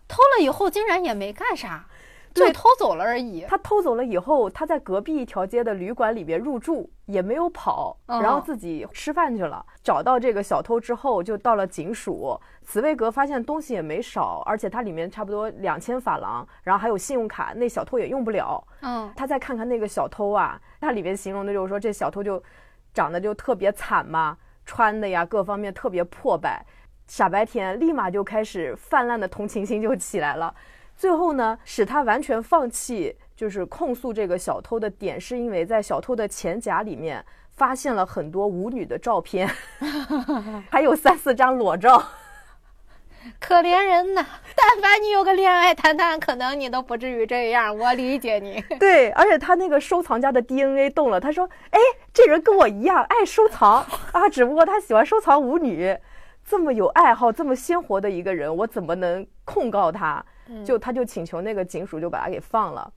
偷了以后竟然也没干啥。就偷走了而已。他偷走了以后，他在隔壁一条街的旅馆里边入住，也没有跑，然后自己吃饭去了。找到这个小偷之后，就到了警署。茨威格发现东西也没少，而且它里面差不多两千法郎，然后还有信用卡，那小偷也用不了。嗯，他再看看那个小偷啊，他里面形容的就是说这小偷就长得就特别惨嘛，穿的呀各方面特别破败。傻白甜立马就开始泛滥的同情心就起来了。最后呢，使他完全放弃就是控诉这个小偷的点，是因为在小偷的钱夹里面发现了很多舞女的照片，还有三四张裸照。可怜人呐！但凡你有个恋爱谈谈，可能你都不至于这样。我理解你。对，而且他那个收藏家的 DNA 动了，他说：“哎，这人跟我一样爱收藏啊，只不过他喜欢收藏舞女。这么有爱好、这么鲜活的一个人，我怎么能控告他？”就他就请求那个警署就把他给放了，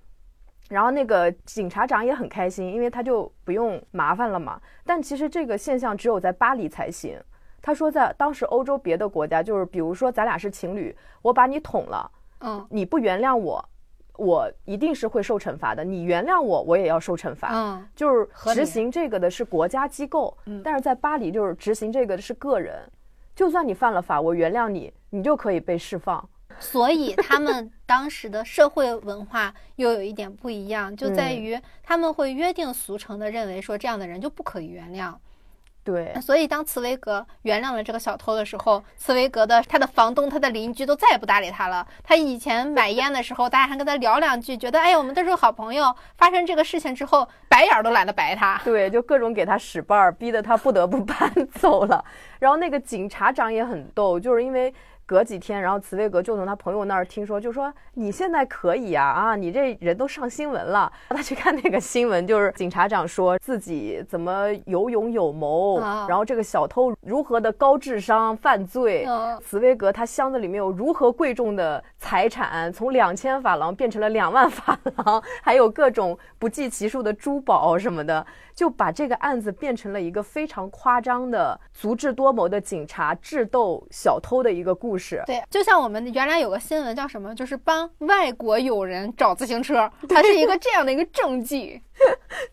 然后那个警察长也很开心，因为他就不用麻烦了嘛。但其实这个现象只有在巴黎才行。他说在当时欧洲别的国家，就是比如说咱俩是情侣，我把你捅了，嗯，你不原谅我，我一定是会受惩罚的。你原谅我，我也要受惩罚。嗯，就是执行这个的是国家机构，嗯，但是在巴黎就是执行这个的是个人，就算你犯了法，我原谅你，你就可以被释放。所以他们 当时的社会文化又有一点不一样，就在于他们会约定俗成的认为说这样的人就不可以原谅。对，所以当茨威格原谅了这个小偷的时候，茨威格的他的房东、他的邻居都再也不搭理他了。他以前买烟的时候，大家还跟他聊两句，觉得哎呀，我们都是好朋友。发生这个事情之后，白眼都懒得白他。对，就各种给他使绊儿，逼得他不得不 搬走了。然后那个警察长也很逗，就是因为。隔几天，然后茨威格就从他朋友那儿听说，就说你现在可以啊，啊，你这人都上新闻了。他去看那个新闻，就是警察长说自己怎么有勇有谋，然后这个小偷如何的高智商犯罪，茨威格他箱子里面有如何贵重的财产，从两千法郎变成了两万法郎，还有各种不计其数的珠宝什么的。就把这个案子变成了一个非常夸张的、足智多谋的警察智斗小偷的一个故事。对，就像我们原来有个新闻叫什么，就是帮外国友人找自行车，它是一个这样的一个政绩。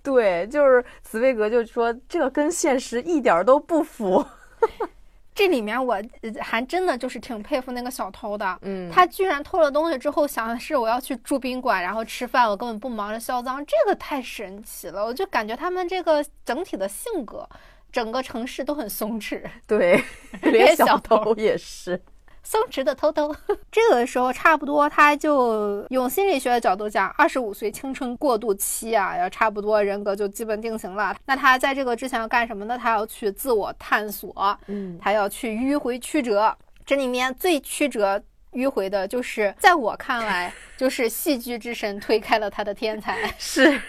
对，就是茨威格就说这个跟现实一点都不符。这里面我还真的就是挺佩服那个小偷的，嗯，他居然偷了东西之后想的是我要去住宾馆，然后吃饭，我根本不忙着销赃，这个太神奇了。我就感觉他们这个整体的性格，整个城市都很松弛，对，连小偷也是。松弛的偷偷，这个时候差不多，他就用心理学的角度讲，二十五岁青春过渡期啊，要差不多人格就基本定型了。那他在这个之前要干什么呢？他要去自我探索，嗯，他要去迂回曲折。这里面最曲折迂回的，就是在我看来，就是戏剧之神推开了他的天才。是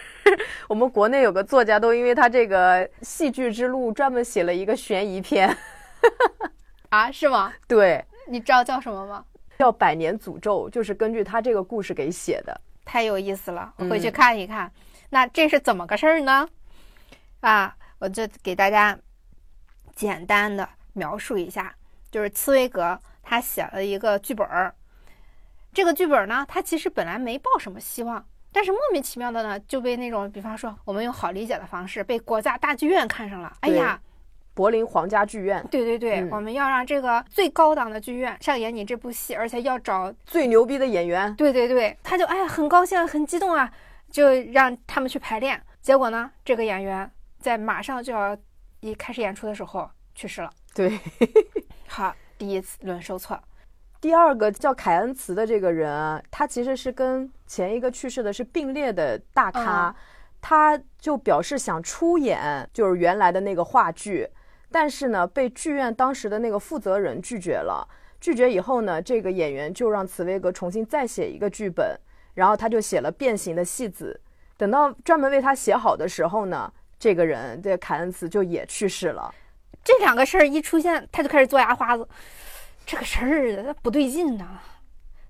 我们国内有个作家，都因为他这个戏剧之路，专门写了一个悬疑片。啊，是吗？对。你知道叫什么吗？叫《百年诅咒》，就是根据他这个故事给写的，太有意思了，回去看一看。那这是怎么个事儿呢？啊，我就给大家简单的描述一下，就是茨威格他写了一个剧本儿，这个剧本呢，他其实本来没抱什么希望，但是莫名其妙的呢，就被那种，比方说我们用好理解的方式，被国家大剧院看上了。哎呀！柏林皇家剧院，对对对，我们要让这个最高档的剧院上演你这部戏，而且要找最牛逼的演员。对对对，他就哎很高兴，很激动啊，就让他们去排练。结果呢，这个演员在马上就要一开始演出的时候去世了。对，好，第一次轮受挫。第二个叫凯恩茨的这个人，他其实是跟前一个去世的是并列的大咖，他就表示想出演就是原来的那个话剧。但是呢，被剧院当时的那个负责人拒绝了。拒绝以后呢，这个演员就让茨威格重新再写一个剧本，然后他就写了《变形的戏子》。等到专门为他写好的时候呢，这个人这凯恩茨就也去世了。这两个事儿一出现，他就开始做牙花子。这个事儿不对劲呐。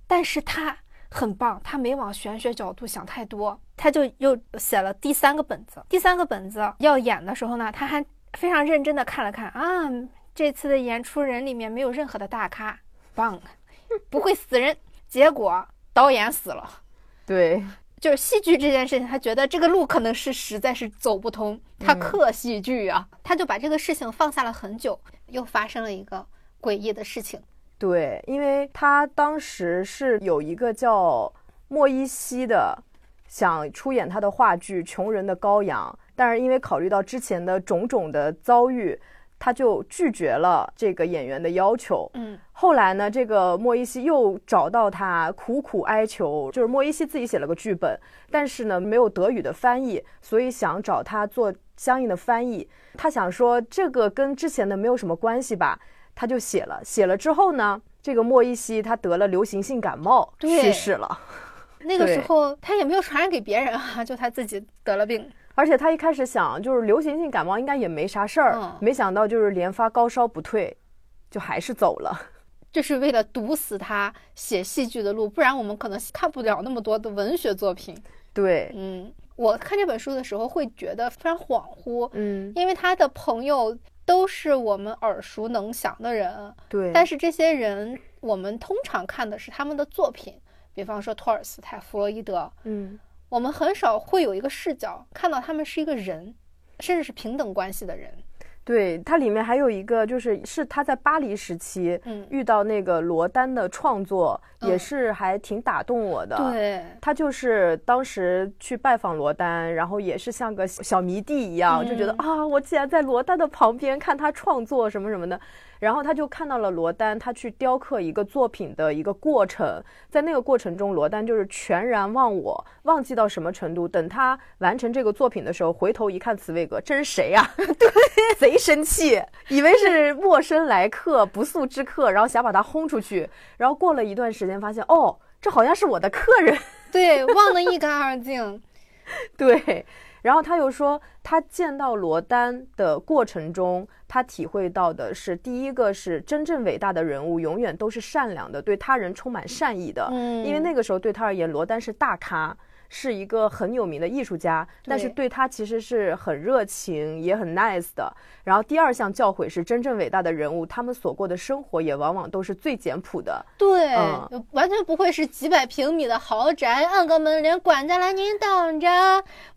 但是他很棒，他没往玄学角度想太多，他就又写了第三个本子。第三个本子要演的时候呢，他还。非常认真的看了看啊，这次的演出人里面没有任何的大咖，棒，不会死人。结果导演死了，对，就是戏剧这件事情，他觉得这个路可能是实在是走不通，他克戏剧啊，他就把这个事情放下了很久，又发生了一个诡异的事情。对，因为他当时是有一个叫莫伊西的，想出演他的话剧《穷人的羔羊》，但是因为考虑到之前的种种的遭遇。他就拒绝了这个演员的要求。嗯，后来呢，这个莫伊西又找到他，苦苦哀求。就是莫伊西自己写了个剧本，但是呢，没有德语的翻译，所以想找他做相应的翻译。他想说这个跟之前的没有什么关系吧，他就写了。写了之后呢，这个莫伊西他得了流行性感冒，去世了。那个时候他也没有传染给别人啊，就他自己得了病。而且他一开始想，就是流行性感冒应该也没啥事儿，没想到就是连发高烧不退，就还是走了。这是为了堵死他写戏剧的路，不然我们可能看不了那么多的文学作品。对，嗯，我看这本书的时候会觉得非常恍惚，嗯，因为他的朋友都是我们耳熟能详的人，对，但是这些人我们通常看的是他们的作品，比方说托尔斯泰、弗洛伊德，嗯。我们很少会有一个视角看到他们是一个人，甚至是平等关系的人。对，它里面还有一个，就是是他在巴黎时期，嗯，遇到那个罗丹的创作，也是还挺打动我的。对，他就是当时去拜访罗丹，然后也是像个小迷弟一样，就觉得啊，我竟然在罗丹的旁边看他创作什么什么的。然后他就看到了罗丹，他去雕刻一个作品的一个过程，在那个过程中，罗丹就是全然忘我，忘记到什么程度。等他完成这个作品的时候，回头一看，茨威格，这是谁呀？对，贼生气，以为是陌生来客、不速之客，然后想把他轰出去。然后过了一段时间，发现哦，这好像是我的客人，对，忘得一干二净。对。然后他又说，他见到罗丹的过程中，他体会到的是，第一个是真正伟大的人物永远都是善良的，对他人充满善意的。嗯，因为那个时候对他而言，罗丹是大咖。是一个很有名的艺术家，但是对他其实是很热情，也很 nice 的。然后第二项教诲是，真正伟大的人物，他们所过的生活也往往都是最简朴的。对，完全不会是几百平米的豪宅，按个门铃，管家来您等着，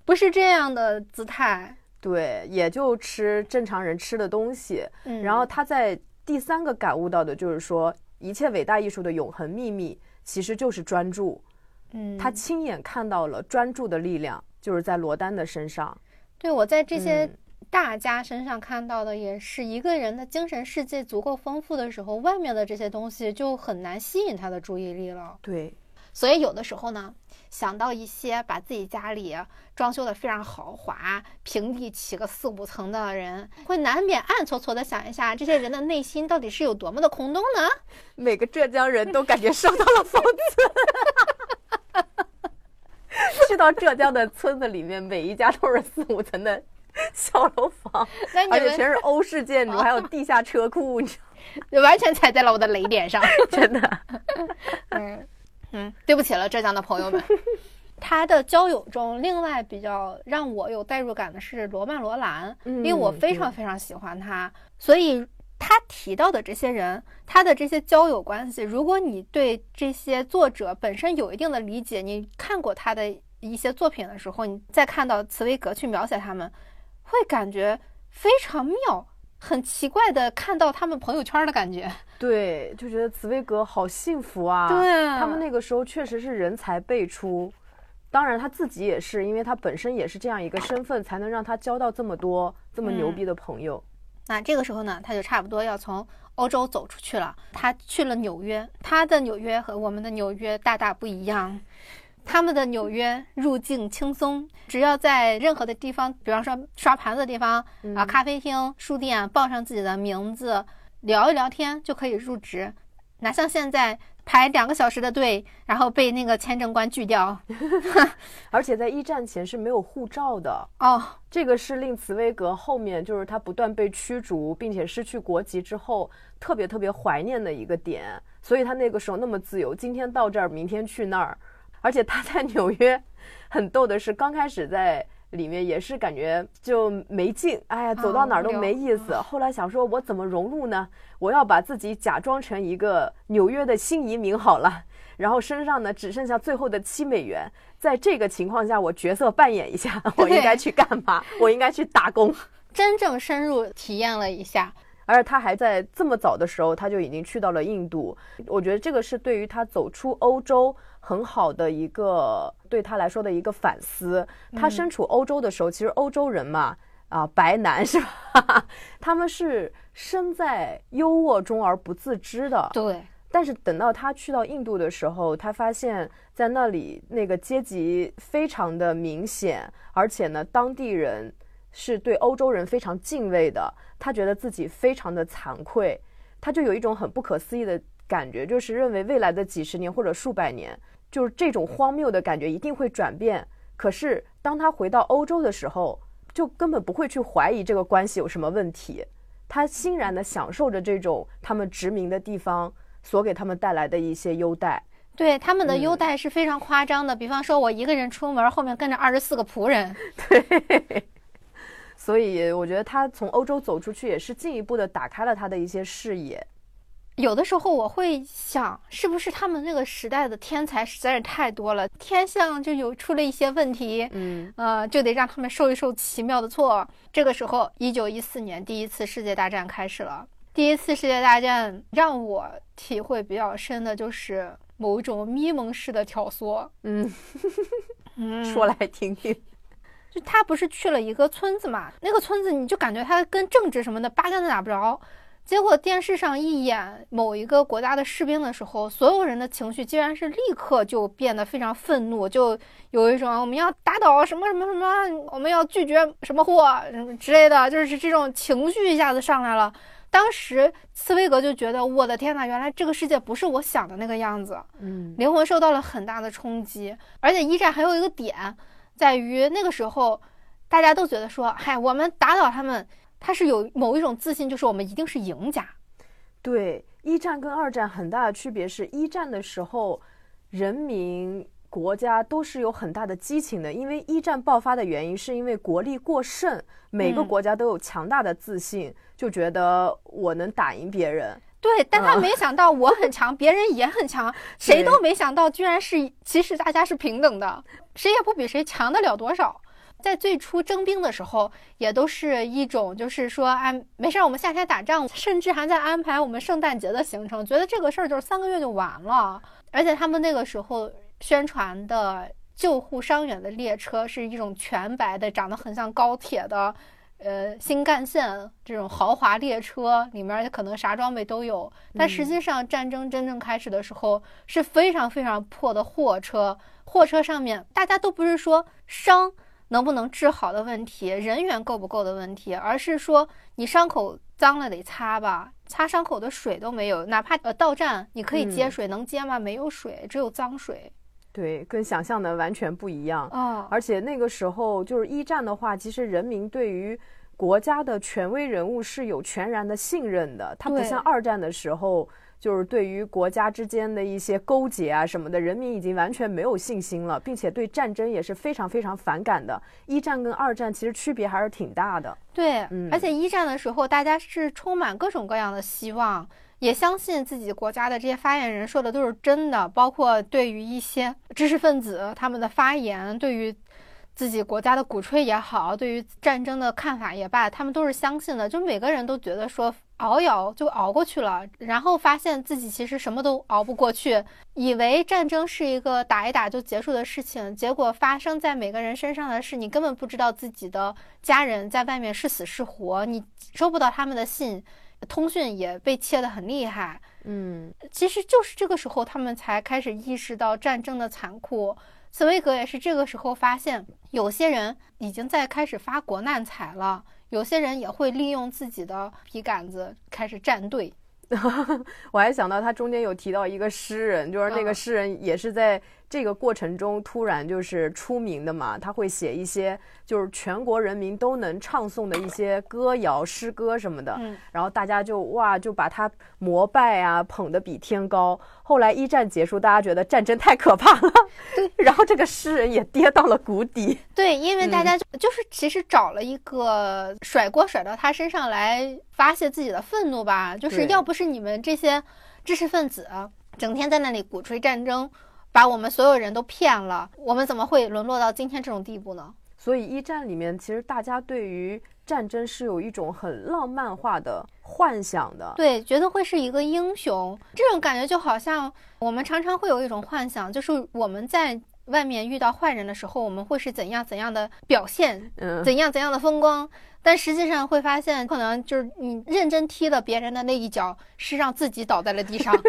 不是这样的姿态。对，也就吃正常人吃的东西。嗯，然后他在第三个感悟到的就是说，一切伟大艺术的永恒秘密其实就是专注。嗯，他亲眼看到了专注的力量，就是在罗丹的身上。对，我在这些大家身上看到的，也是一个人的精神世界足够丰富的时候，外面的这些东西就很难吸引他的注意力了。对，所以有的时候呢，想到一些把自己家里装修的非常豪华、平地起个四五层的人，会难免暗搓搓的想一下，这些人的内心到底是有多么的空洞呢？每个浙江人都感觉受到了讽刺。去到浙江的村子里面，每一家都是四五层的小楼房，而且全是欧式建筑，还有地下车库，你知道完全踩在了我的雷点上，真的。嗯嗯，对不起了，浙江的朋友们。他的交友中，另外比较让我有代入感的是罗曼·罗兰，因为我非常非常喜欢他，所以。他提到的这些人，他的这些交友关系，如果你对这些作者本身有一定的理解，你看过他的一些作品的时候，你再看到茨威格去描写他们，会感觉非常妙，很奇怪的看到他们朋友圈的感觉。对，就觉得茨威格好幸福啊！对，他们那个时候确实是人才辈出，当然他自己也是，因为他本身也是这样一个身份，才能让他交到这么多这么牛逼的朋友。那这个时候呢，他就差不多要从欧洲走出去了。他去了纽约，他的纽约和我们的纽约大大不一样。他们的纽约入境轻松，只要在任何的地方，比方说刷盘子的地方啊、咖啡厅、书店，报上自己的名字，聊一聊天就可以入职。哪像现在。排两个小时的队，然后被那个签证官拒掉。而且在一战前是没有护照的哦，这个是令茨威格后面就是他不断被驱逐，并且失去国籍之后特别特别怀念的一个点。所以他那个时候那么自由，今天到这儿，明天去那儿。而且他在纽约很逗的是，刚开始在。里面也是感觉就没劲，哎呀，走到哪儿都没意思。后来想说，我怎么融入呢？我要把自己假装成一个纽约的新移民好了。然后身上呢只剩下最后的七美元。在这个情况下，我角色扮演一下，我应该去干嘛？我应该去打工，真正深入体验了一下。而且他还在这么早的时候，他就已经去到了印度。我觉得这个是对于他走出欧洲很好的一个对他来说的一个反思。他身处欧洲的时候，其实欧洲人嘛，啊，白男 是吧？他们是身在优渥中而不自知的。对。但是等到他去到印度的时候，他发现，在那里那个阶级非常的明显，而且呢，当地人是对欧洲人非常敬畏的。他觉得自己非常的惭愧，他就有一种很不可思议的感觉，就是认为未来的几十年或者数百年，就是这种荒谬的感觉一定会转变。可是当他回到欧洲的时候，就根本不会去怀疑这个关系有什么问题，他欣然的享受着这种他们殖民的地方。所给他们带来的一些优待，对他们的优待是非常夸张的。比方说，我一个人出门，后面跟着二十四个仆人。对，所以我觉得他从欧洲走出去，也是进一步的打开了他的一些视野。有的时候我会想，是不是他们那个时代的天才实在是太多了，天象就有出了一些问题，嗯，呃，就得让他们受一受奇妙的错。这个时候，一九一四年，第一次世界大战开始了。第一次世界大战让我体会比较深的就是某一种咪蒙式的挑唆。嗯，说来听听。就他不是去了一个村子嘛？那个村子你就感觉他跟政治什么的八竿子打不着。结果电视上一演某一个国家的士兵的时候，所有人的情绪竟然是立刻就变得非常愤怒，就有一种我们要打倒什么什么什么，我们要拒绝什么货什么之类的，就是这种情绪一下子上来了。当时茨威格就觉得，我的天呐，原来这个世界不是我想的那个样子，嗯，灵魂受到了很大的冲击。而且一战还有一个点，在于那个时候，大家都觉得说，嗨，我们打倒他们，他是有某一种自信，就是我们一定是赢家。对，一战跟二战很大的区别是一战的时候，人民。国家都是有很大的激情的，因为一战爆发的原因是因为国力过剩，每个国家都有强大的自信，就觉得我能打赢别人。对，但他没想到我很强，别人也很强，谁都没想到，居然是其实大家是平等的，谁也不比谁强得了多少。在最初征兵的时候，也都是一种就是说，哎，没事儿，我们夏天打仗，甚至还在安排我们圣诞节的行程，觉得这个事儿就是三个月就完了。而且他们那个时候。宣传的救护伤员的列车是一种全白的，长得很像高铁的，呃，新干线这种豪华列车，里面可能啥装备都有。但实际上，战争真正开始的时候是非常非常破的货车，货车上面大家都不是说伤能不能治好的问题，人员够不够的问题，而是说你伤口脏了得擦吧，擦伤口的水都没有，哪怕呃到站你可以接水，能接吗？没有水，只有脏水。对，跟想象的完全不一样啊！而且那个时候就是一战的话，其实人民对于国家的权威人物是有全然的信任的。它不像二战的时候，就是对于国家之间的一些勾结啊什么的，人民已经完全没有信心了，并且对战争也是非常非常反感的。一战跟二战其实区别还是挺大的。对，嗯而且一战的时候，大家是充满各种各样的希望。也相信自己国家的这些发言人说的都是真的，包括对于一些知识分子他们的发言，对于自己国家的鼓吹也好，对于战争的看法也罢，他们都是相信的。就每个人都觉得说熬一熬就熬过去了，然后发现自己其实什么都熬不过去，以为战争是一个打一打就结束的事情，结果发生在每个人身上的是你根本不知道自己的家人在外面是死是活，你收不到他们的信。通讯也被切得很厉害，嗯，其实就是这个时候，他们才开始意识到战争的残酷。茨威格也是这个时候发现，有些人已经在开始发国难财了，有些人也会利用自己的笔杆子开始站队。我还想到他中间有提到一个诗人，就是那个诗人也是在。这个过程中突然就是出名的嘛，他会写一些就是全国人民都能唱诵的一些歌谣、诗歌什么的，嗯然后大家就哇就把他膜拜啊，捧得比天高。后来一战结束，大家觉得战争太可怕了，对 然后这个诗人也跌到了谷底。对，因为大家就是其实找了一个甩锅甩到他身上来发泄自己的愤怒吧，就是要不是你们这些知识分子。整天在那里鼓吹战争，把我们所有人都骗了，我们怎么会沦落到今天这种地步呢？所以一战里面，其实大家对于战争是有一种很浪漫化的幻想的，对，觉得会是一个英雄，这种感觉就好像我们常常会有一种幻想，就是我们在外面遇到坏人的时候，我们会是怎样怎样的表现，嗯，怎样怎样的风光，但实际上会发现，可能就是你认真踢了别人的那一脚，是让自己倒在了地上。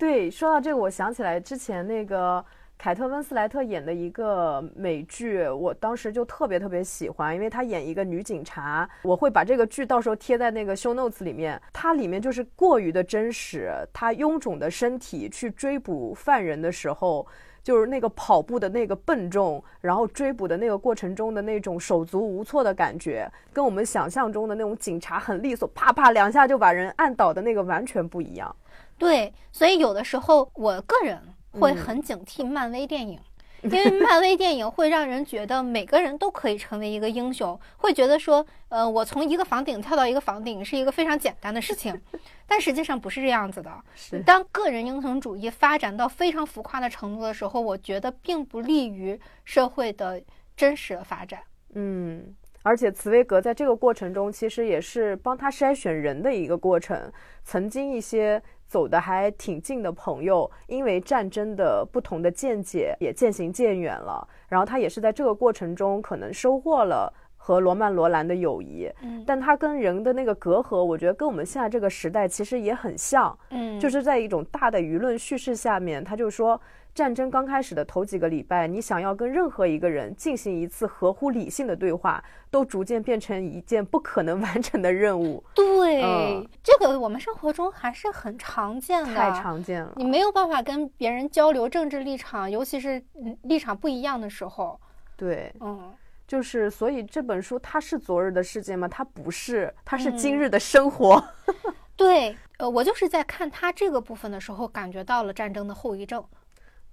对，说到这个，我想起来之前那个。凯特温斯莱特演的一个美剧，我当时就特别特别喜欢，因为她演一个女警察。我会把这个剧到时候贴在那个 show notes 里面。它里面就是过于的真实，她臃肿的身体去追捕犯人的时候，就是那个跑步的那个笨重，然后追捕的那个过程中的那种手足无措的感觉，跟我们想象中的那种警察很利索，啪啪两下就把人按倒的那个完全不一样。对，所以有的时候我个人。会很警惕漫威电影，因为漫威电影会让人觉得每个人都可以成为一个英雄，会觉得说，呃，我从一个房顶跳到一个房顶是一个非常简单的事情，但实际上不是这样子的。当个人英雄主义发展到非常浮夸的程度的时候，我觉得并不利于社会的真实的发展。嗯，而且茨威格在这个过程中，其实也是帮他筛选人的一个过程。曾经一些。走的还挺近的朋友，因为战争的不同的见解也渐行渐远了。然后他也是在这个过程中，可能收获了和罗曼·罗兰的友谊。嗯，但他跟人的那个隔阂，我觉得跟我们现在这个时代其实也很像。嗯，就是在一种大的舆论叙事下面，他就说。战争刚开始的头几个礼拜，你想要跟任何一个人进行一次合乎理性的对话，都逐渐变成一件不可能完成的任务。对，这个我们生活中还是很常见的，太常见了。你没有办法跟别人交流政治立场，尤其是立场不一样的时候。对，嗯，就是所以这本书它是昨日的世界吗？它不是，它是今日的生活。对，呃，我就是在看它这个部分的时候，感觉到了战争的后遗症。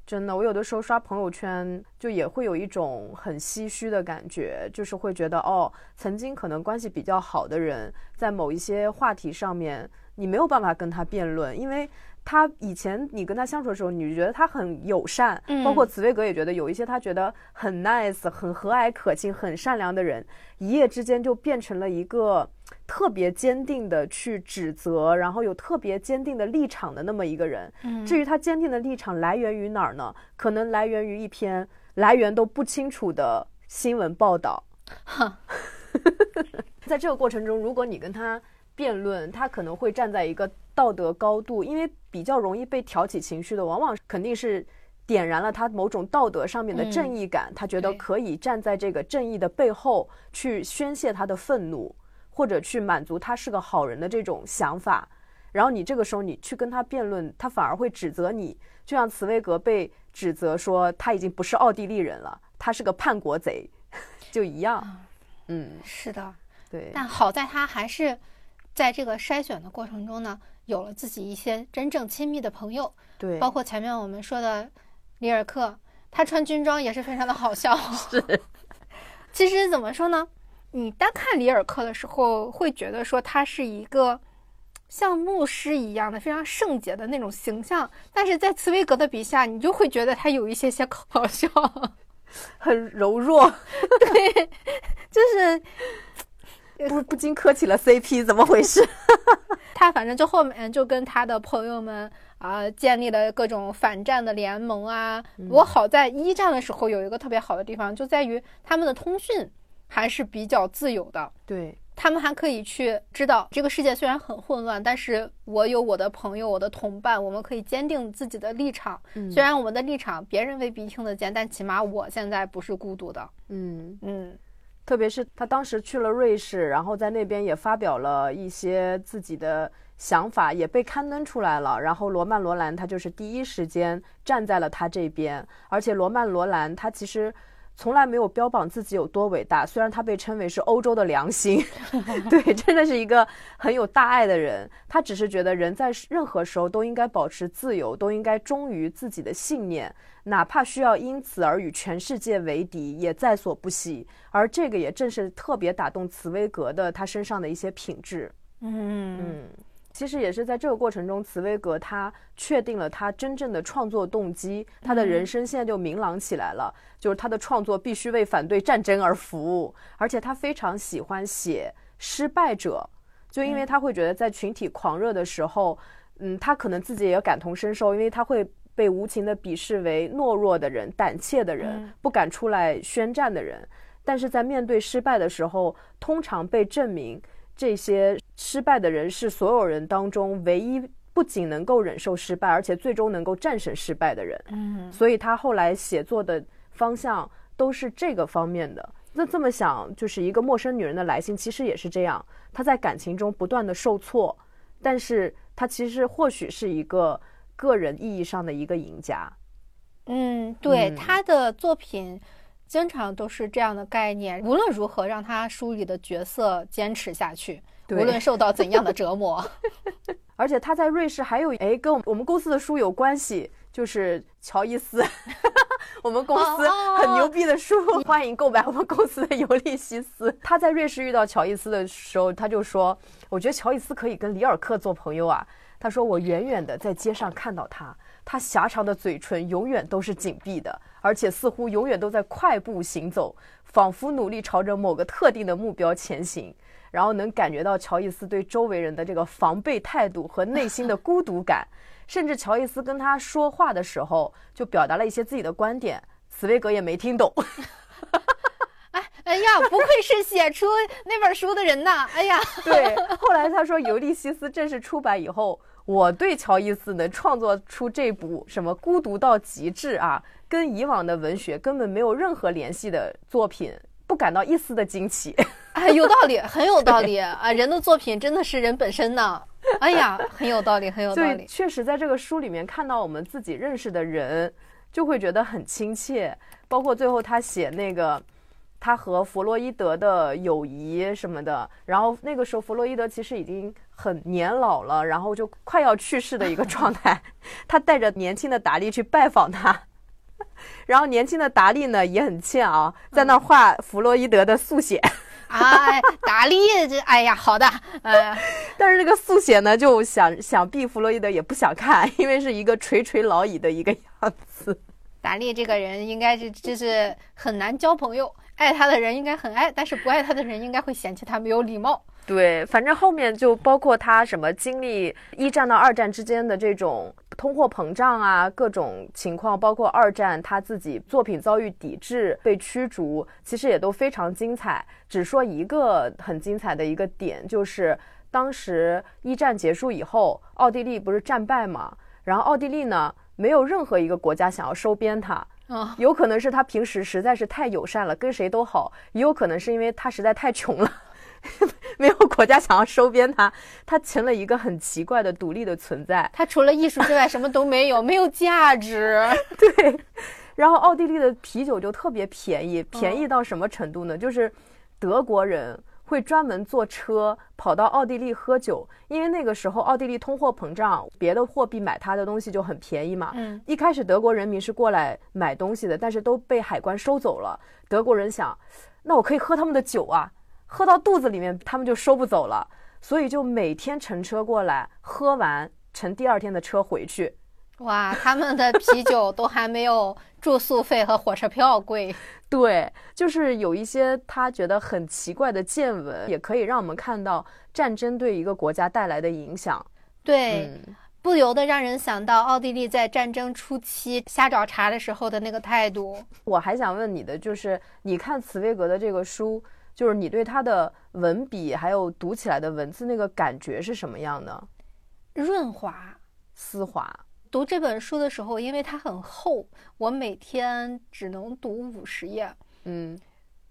真的，我有的时候刷朋友圈，就也会有一种很唏嘘的感觉，就是会觉得，哦，曾经可能关系比较好的人，在某一些话题上面，你没有办法跟他辩论，因为。他以前你跟他相处的时候，你就觉得他很友善，包括茨威格也觉得有一些他觉得很 nice、很和蔼可亲、很善良的人，一夜之间就变成了一个特别坚定的去指责，然后有特别坚定的立场的那么一个人。至于他坚定的立场来源于哪儿呢？可能来源于一篇来源都不清楚的新闻报道。哈，在这个过程中，如果你跟他。辩论，他可能会站在一个道德高度，因为比较容易被挑起情绪的，往往肯定是点燃了他某种道德上面的正义感，他觉得可以站在这个正义的背后去宣泄他的愤怒，或者去满足他是个好人的这种想法。然后你这个时候你去跟他辩论，他反而会指责你，就像茨威格被指责说他已经不是奥地利人了，他是个叛国贼，就一样。嗯，是的，对。但好在他还是。在这个筛选的过程中呢，有了自己一些真正亲密的朋友，对，包括前面我们说的里尔克，他穿军装也是非常的好笑。是，其实怎么说呢？你单看里尔克的时候，会觉得说他是一个像牧师一样的非常圣洁的那种形象，但是在茨威格的笔下，你就会觉得他有一些些搞笑，很柔弱。对，就是。不不禁磕起了 CP，怎么回事？他反正就后面就跟他的朋友们啊建立了各种反战的联盟啊。我好在一战的时候有一个特别好的地方，就在于他们的通讯还是比较自由的。对他们还可以去知道这个世界虽然很混乱，但是我有我的朋友，我的同伴，我们可以坚定自己的立场。虽然我们的立场别人未必听得见，但起码我现在不是孤独的。嗯嗯。特别是他当时去了瑞士，然后在那边也发表了一些自己的想法，也被刊登出来了。然后罗曼·罗兰他就是第一时间站在了他这边，而且罗曼·罗兰他其实。从来没有标榜自己有多伟大，虽然他被称为是欧洲的良心，对，真的是一个很有大爱的人。他只是觉得人在任何时候都应该保持自由，都应该忠于自己的信念，哪怕需要因此而与全世界为敌，也在所不惜。而这个也正是特别打动茨威格的他身上的一些品质。嗯嗯。其实也是在这个过程中，茨威格他确定了他真正的创作动机，他的人生现在就明朗起来了，就是他的创作必须为反对战争而服务，而且他非常喜欢写失败者，就因为他会觉得在群体狂热的时候，嗯，他可能自己也感同身受，因为他会被无情的鄙视为懦弱的人、胆怯的人、不敢出来宣战的人，但是在面对失败的时候，通常被证明。这些失败的人是所有人当中唯一不仅能够忍受失败，而且最终能够战胜失败的人。嗯，所以他后来写作的方向都是这个方面的。那这么想，就是一个陌生女人的来信，其实也是这样。她在感情中不断的受挫，但是她其实或许是一个个人意义上的一个赢家。嗯，对，他的作品。经常都是这样的概念，无论如何让他书里的角色坚持下去，无论受到怎样的折磨。而且他在瑞士还有哎，跟我们公司的书有关系，就是乔伊斯，我们公司很牛逼的书，欢迎购买我们公司的《尤利西斯》。他在瑞士遇到乔伊斯的时候，他就说：“我觉得乔伊斯可以跟里尔克做朋友啊。”他说：“我远远的在街上看到他。”他狭长的嘴唇永远都是紧闭的，而且似乎永远都在快步行走，仿佛努力朝着某个特定的目标前行。然后能感觉到乔伊斯对周围人的这个防备态度和内心的孤独感，甚至乔伊斯跟他说话的时候，就表达了一些自己的观点，茨威格也没听懂。哎哎呀，不愧是写出那本书的人呐！哎呀，对。后来他说，《尤利西斯》正式出版以后。我对乔伊斯能创作出这部什么孤独到极致啊，跟以往的文学根本没有任何联系的作品，不感到一丝的惊奇。哎，有道理，很有道理啊！人的作品真的是人本身呢。哎呀，很有道理，很有道理。确实在这个书里面看到我们自己认识的人，就会觉得很亲切。包括最后他写那个。他和弗洛伊德的友谊什么的，然后那个时候弗洛伊德其实已经很年老了，然后就快要去世的一个状态。他带着年轻的达利去拜访他，然后年轻的达利呢也很欠啊，在那画弗洛伊德的速写。哎，达利这哎呀，好的，呃，但是这个速写呢，就想想必弗洛伊德也不想看，因为是一个垂垂老矣的一个样子。达利这个人应该是就是很难交朋友。爱他的人应该很爱，但是不爱他的人应该会嫌弃他没有礼貌。对，反正后面就包括他什么经历一战到二战之间的这种通货膨胀啊，各种情况，包括二战他自己作品遭遇抵制、被驱逐，其实也都非常精彩。只说一个很精彩的一个点，就是当时一战结束以后，奥地利不是战败嘛，然后奥地利呢，没有任何一个国家想要收编他。啊，有可能是他平时实在是太友善了，跟谁都好；也有可能是因为他实在太穷了，没有国家想要收编他，他成了一个很奇怪的独立的存在。他除了艺术之外什么都没有，没有价值。对，然后奥地利的啤酒就特别便宜，便宜到什么程度呢？就是德国人。会专门坐车跑到奥地利喝酒，因为那个时候奥地利通货膨胀，别的货币买他的东西就很便宜嘛。嗯，一开始德国人民是过来买东西的，但是都被海关收走了。德国人想，那我可以喝他们的酒啊，喝到肚子里面他们就收不走了，所以就每天乘车过来，喝完乘第二天的车回去。哇，他们的啤酒都还没有住宿费和火车票贵。对，就是有一些他觉得很奇怪的见闻，也可以让我们看到战争对一个国家带来的影响。对，不由得让人想到奥地利在战争初期瞎找茬的时候的那个态度。我还想问你的就是，你看茨威格的这个书，就是你对他的文笔还有读起来的文字那个感觉是什么样的？润滑、丝滑。读这本书的时候，因为它很厚，我每天只能读五十页。嗯，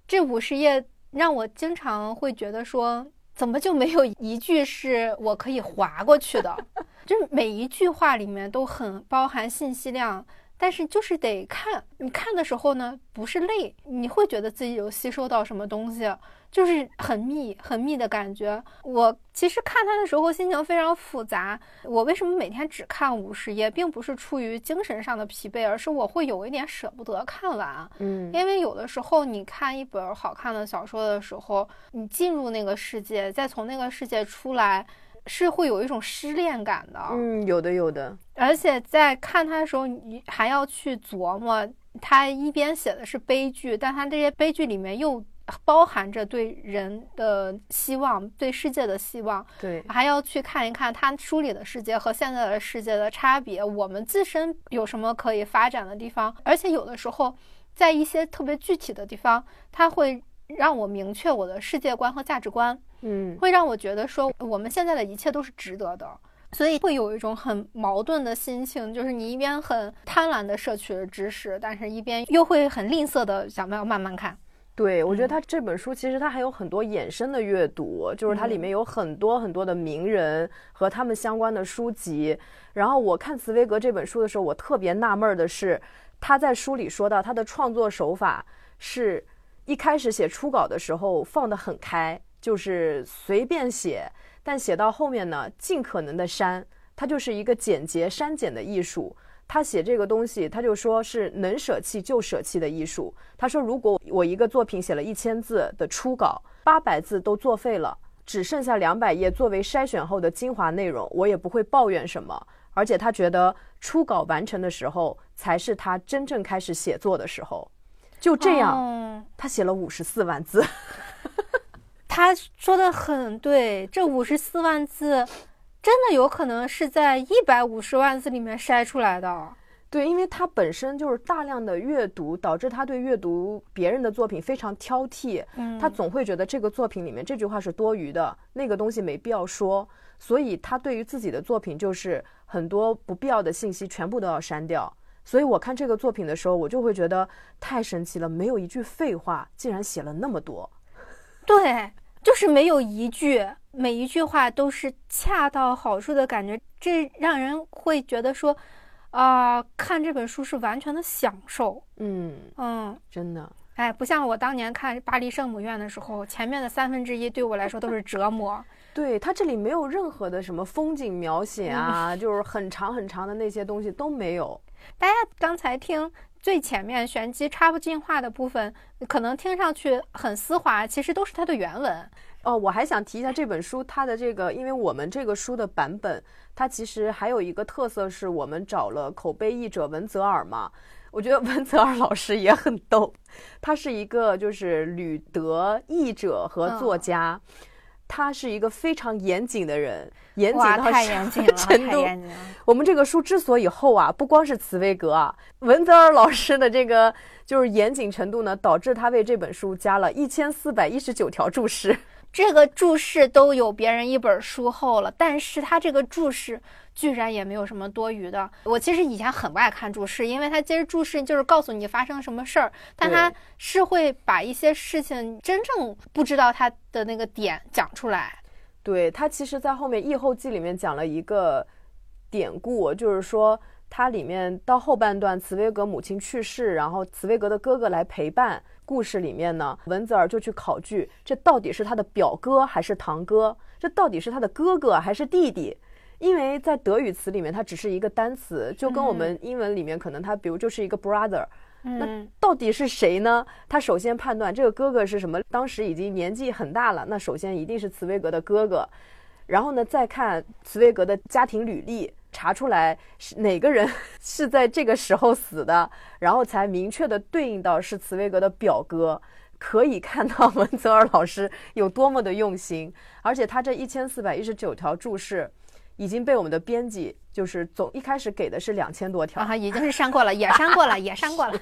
这五十页让我经常会觉得说，怎么就没有一句是我可以划过去的？就是每一句话里面都很包含信息量。但是就是得看，你看的时候呢，不是累，你会觉得自己有吸收到什么东西，就是很密、很密的感觉。我其实看它的时候心情非常复杂。我为什么每天只看五十页，并不是出于精神上的疲惫，而是我会有一点舍不得看完。嗯，因为有的时候你看一本好看的小说的时候，你进入那个世界，再从那个世界出来。是会有一种失恋感的。嗯，有的有的。而且在看他的时候，你还要去琢磨，他一边写的是悲剧，但他这些悲剧里面又包含着对人的希望、对世界的希望。对，还要去看一看他书里的世界和现在的世界的差别，我们自身有什么可以发展的地方。而且有的时候，在一些特别具体的地方，他会让我明确我的世界观和价值观。嗯，会让我觉得说我们现在的一切都是值得的，所以会有一种很矛盾的心情，就是你一边很贪婪的摄取知识，但是一边又会很吝啬的想要慢慢看。对，我觉得他这本书其实它还有很多衍生的阅读，就是它里面有很多很多的名人和他们相关的书籍。然后我看茨威格这本书的时候，我特别纳闷的是，他在书里说到他的创作手法是一开始写初稿的时候放得很开。就是随便写，但写到后面呢，尽可能的删，它就是一个简洁删减的艺术。他写这个东西，他就说是能舍弃就舍弃的艺术。他说，如果我一个作品写了一千字的初稿，八百字都作废了，只剩下两百页作为筛选后的精华内容，我也不会抱怨什么。而且他觉得初稿完成的时候，才是他真正开始写作的时候。就这样，他写了五十四万字。他说的很对，这五十四万字，真的有可能是在一百五十万字里面筛出来的。对，因为他本身就是大量的阅读，导致他对阅读别人的作品非常挑剔。嗯，他总会觉得这个作品里面这句话是多余的，那个东西没必要说，所以他对于自己的作品就是很多不必要的信息全部都要删掉。所以我看这个作品的时候，我就会觉得太神奇了，没有一句废话，竟然写了那么多。对。就是没有一句，每一句话都是恰到好处的感觉，这让人会觉得说，啊，看这本书是完全的享受。嗯嗯，真的，哎，不像我当年看《巴黎圣母院》的时候，前面的三分之一对我来说都是折磨。对它这里没有任何的什么风景描写啊，就是很长很长的那些东西都没有。大家刚才听。最前面玄机插不进话的部分，可能听上去很丝滑，其实都是它的原文。哦，我还想提一下这本书，它的这个，因为我们这个书的版本，它其实还有一个特色，是我们找了口碑译者文泽尔嘛。我觉得文泽尔老师也很逗，他是一个就是旅德译者和作家。他是一个非常严谨的人，严谨到什么程度？我们这个书之所以厚啊，不光是茨威格啊，文泽尔老师的这个就是严谨程度呢，导致他为这本书加了一千四百一十九条注释。这个注释都有别人一本书厚了，但是他这个注释。居然也没有什么多余的。我其实以前很不爱看注释，因为它其实注释就是告诉你发生什么事儿，但它是会把一些事情真正不知道它的那个点讲出来。对，它其实，在后面《译后记》里面讲了一个典故，就是说它里面到后半段，茨威格母亲去世，然后茨威格的哥哥来陪伴。故事里面呢，文泽尔就去考据，这到底是他的表哥还是堂哥？这到底是他的哥哥还是弟弟？因为在德语词里面，它只是一个单词，就跟我们英文里面可能它，比如就是一个 brother，那到底是谁呢？他首先判断这个哥哥是什么，当时已经年纪很大了，那首先一定是茨威格的哥哥，然后呢再看茨威格的家庭履历，查出来是哪个人是在这个时候死的，然后才明确的对应到是茨威格的表哥，可以看到文泽尔老师有多么的用心，而且他这一千四百一十九条注释。已经被我们的编辑就是总一开始给的是两千多条啊，已经是删过了，也删过了，也删过了，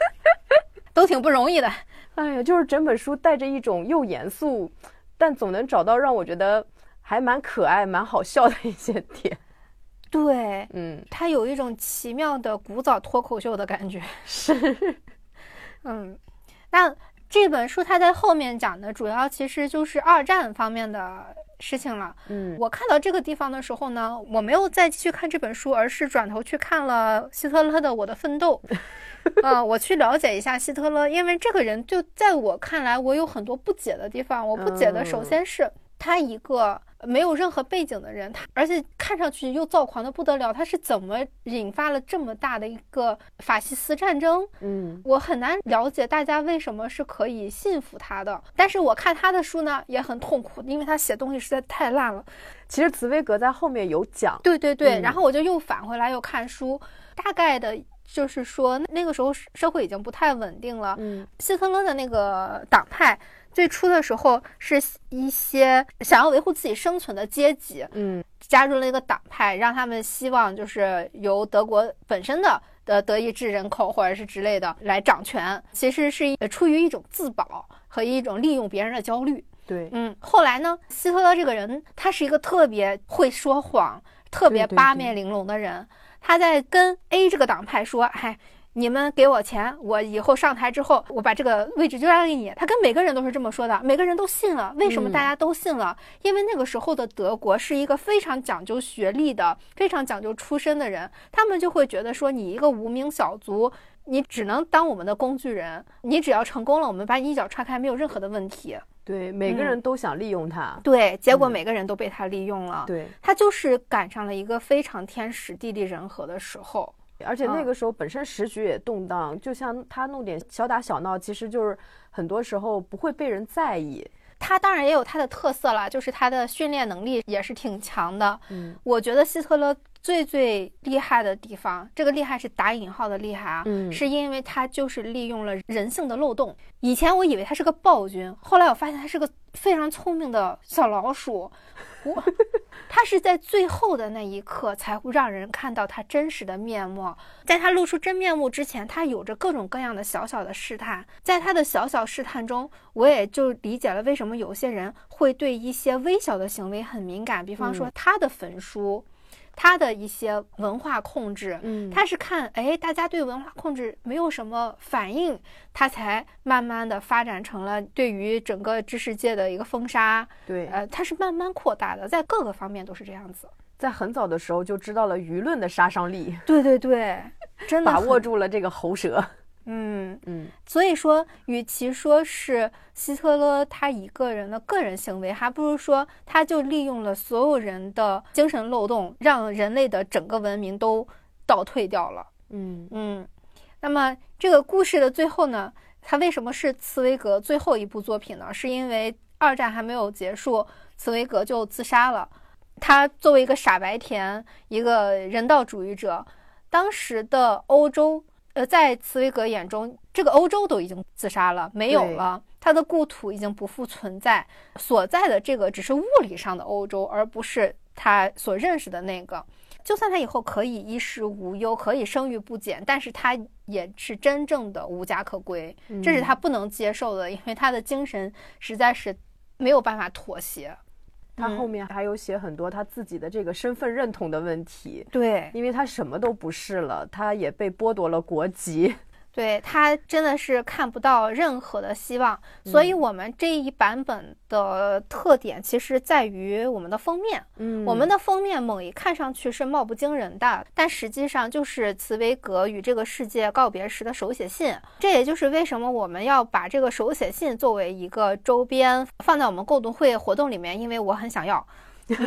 都挺不容易的。哎呀，就是整本书带着一种又严肃，但总能找到让我觉得还蛮可爱、蛮好笑的一些点。对，嗯，它有一种奇妙的古早脱口秀的感觉。是，嗯，那这本书它在后面讲的主要其实就是二战方面的。事情了，嗯，我看到这个地方的时候呢，我没有再继续看这本书，而是转头去看了希特勒的《我的奋斗》，呃，我去了解一下希特勒，因为这个人就在我看来，我有很多不解的地方。我不解的，首先是他一个没有任何背景的人，他而且看上去又躁狂的不得了，他是怎么引发了这么大的一个法西斯战争？嗯，我很难了解大家为什么是可以信服他的。但是我看他的书呢，也很痛苦，因为他写东西实在太烂了。其实茨威格在后面有讲，对对对，嗯然后我就又返回来又看书，大概的就是说那个时候社会已经不太稳定了，嗯希特勒的那个党派。最初的时候是一些想要维护自己生存的阶级嗯加入了一个党派，让他们希望就是由德国本身的的德意志人口或者是之类的来掌权，其实是呃出于一种自保和一种利用别人的焦虑。对，嗯，后来呢，希特勒这个人他是一个特别会说谎、特别八面玲珑的人。他在跟 A 这个党派说：“哎，你们给我钱，我以后上台之后，我把这个位置就让给你。”他跟每个人都是这么说的，每个人都信了。为什么嗯大家都信了？因为那个时候的德国是一个非常讲究学历的、非常讲究出身的人，他们就会觉得说，你一个无名小卒。你只能当我们的工具人，你只要成功了，我们把你一脚踹开，没有任何的问题。对，每个嗯人都想利用他，对，结果嗯每个人都被他利用了。对，他就是赶上了一个非常天时地利人和的时候。而且那嗯个时候本身时局也动荡，就像他弄点小打小闹，其实就是很多时候不会被人在意。他当然也有他的特色了，就是他的训练能力也是挺强的。嗯我觉得希特勒最最厉害的地方，这个厉害是打引号的厉害啊，嗯是因为他就是利用了人性的漏洞。以前我以为他是个暴君，后来我发现他是个非常聪明的小老鼠。我，他是在最后的那一刻才会让人看到他真实的面目。在他露出真面目之前，他有着各种各样的小小的试探。在他的小小试探中，我也就理解了为什么有些人会对一些微小的行为很敏感，比方说嗯他的焚书。他的一些文化控制，嗯他是看哎，大家对文化控制没有什么反应，他才慢慢的发展成了对于整个知识界的一个封杀。对，呃，他是慢慢扩大的，在各个方面都是这样子。在很早的时候就知道了舆论的杀伤力，对对对，真的把握。住了这个喉舌。嗯，嗯所以说，与其说是希特勒他一个人的个人行为，还不如说他就利用了所有人的精神漏洞，让人类的整个文明都倒退掉了。嗯嗯，那么这个故事的最后呢，它为什么是茨威格最后一部作品呢？是因为二战还没有结束，茨威格就自杀了。他作为一个傻白甜，一个人道主义者，当时的欧洲，呃，在茨威格眼中，这个欧洲都已经自杀了，没有了，他的故土已经不复存在，所在的这个只是物理上的欧洲，而不是他所认识的那个。就算他以后可以衣食无忧，可以生育不减，但是他也是真正的无家可归，这是他不能接受的，因为他的精神实在是没有办法妥协。他后嗯。面还有写很多他自己的这个身份认同的问题，对。因为他什么都不是了，他也被剥夺了国籍。对，他真的是看不到任何的希望，所以我们这一版本的特点其实在于我们的封面。嗯我们的封面猛一看上去是貌不惊人的，但实际上就是茨威格与这个世界告别时的手写信。这也就是为什么我们要把这个手写信作为一个周边放在我们共读会活动里面，因为我很想要。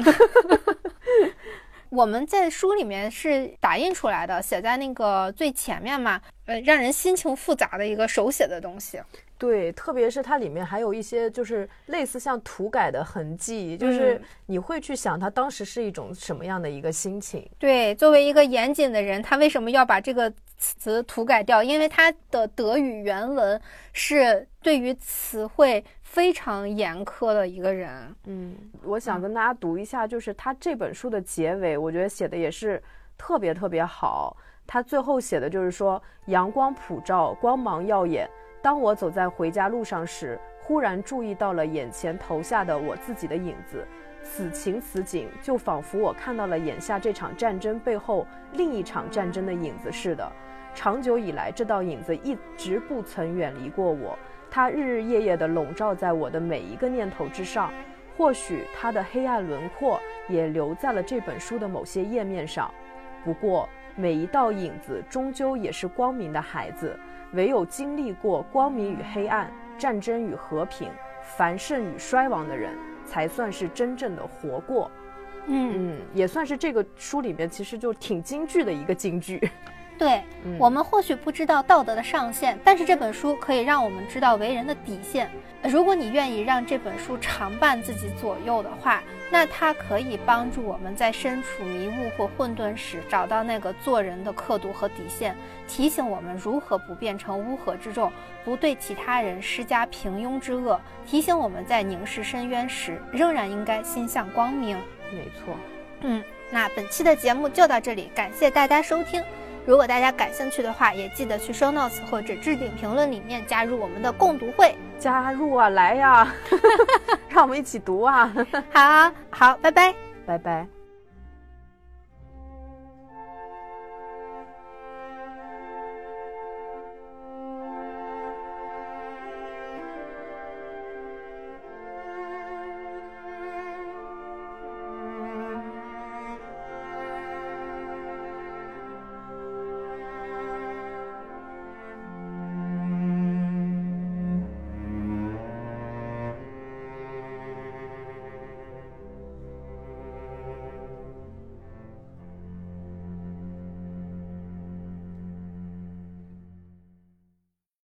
我们在书里面是打印出来的，写在那个最前面嘛，呃，让人心情复杂的一个手写的东西。对，特别是它里面还有一些就是类似像涂改的痕迹，就是嗯你会去想他当时是一种什么样的一个心情。对，作为一个严谨的人，他为什么要把这个词涂改掉？因为他的德语原文是对于词汇非常严苛的一个人。嗯，我想跟大家读一下，就是他这本书的结尾，我觉得写的也是特别特别好。他最后写的就是说，阳光普照，光芒耀眼。当我走在回家路上时，忽然注意到了眼前投下的我自己的影子。此情此景，就仿佛我看到了眼下这场战争背后另一场战争的影子似的。长久以来，这道影子一直不曾远离过我，它日日夜夜地笼罩在我的每一个念头之上。或许它的黑暗轮廓也留在了这本书的某些页面上。不过，每一道影子终究也是光明的孩子。唯有经历过光明与黑暗、战争与和平，繁盛与衰亡的人，才算是真正的活过。嗯，嗯，也算是这个书里面其实就挺京剧的一个京剧。对，嗯我们或许不知道道德的上限，但是这本书可以让我们知道为人的底线。如果你愿意让这本书常伴自己左右的话，那它可以帮助我们在身处迷雾或混沌时，找到那个做人的刻度和底线，提醒我们如何不变成乌合之众，不对其他人施加平庸之恶，提醒我们在凝视深渊时，仍然应该心向光明。没错，嗯，那本期的节目就到这里，感谢大家收听。如果大家感兴趣的话，也记得去 show notes 或者置顶评论里面加入我们的共读会。加入啊，来呀，让我们一起读啊，好好，拜拜。拜拜。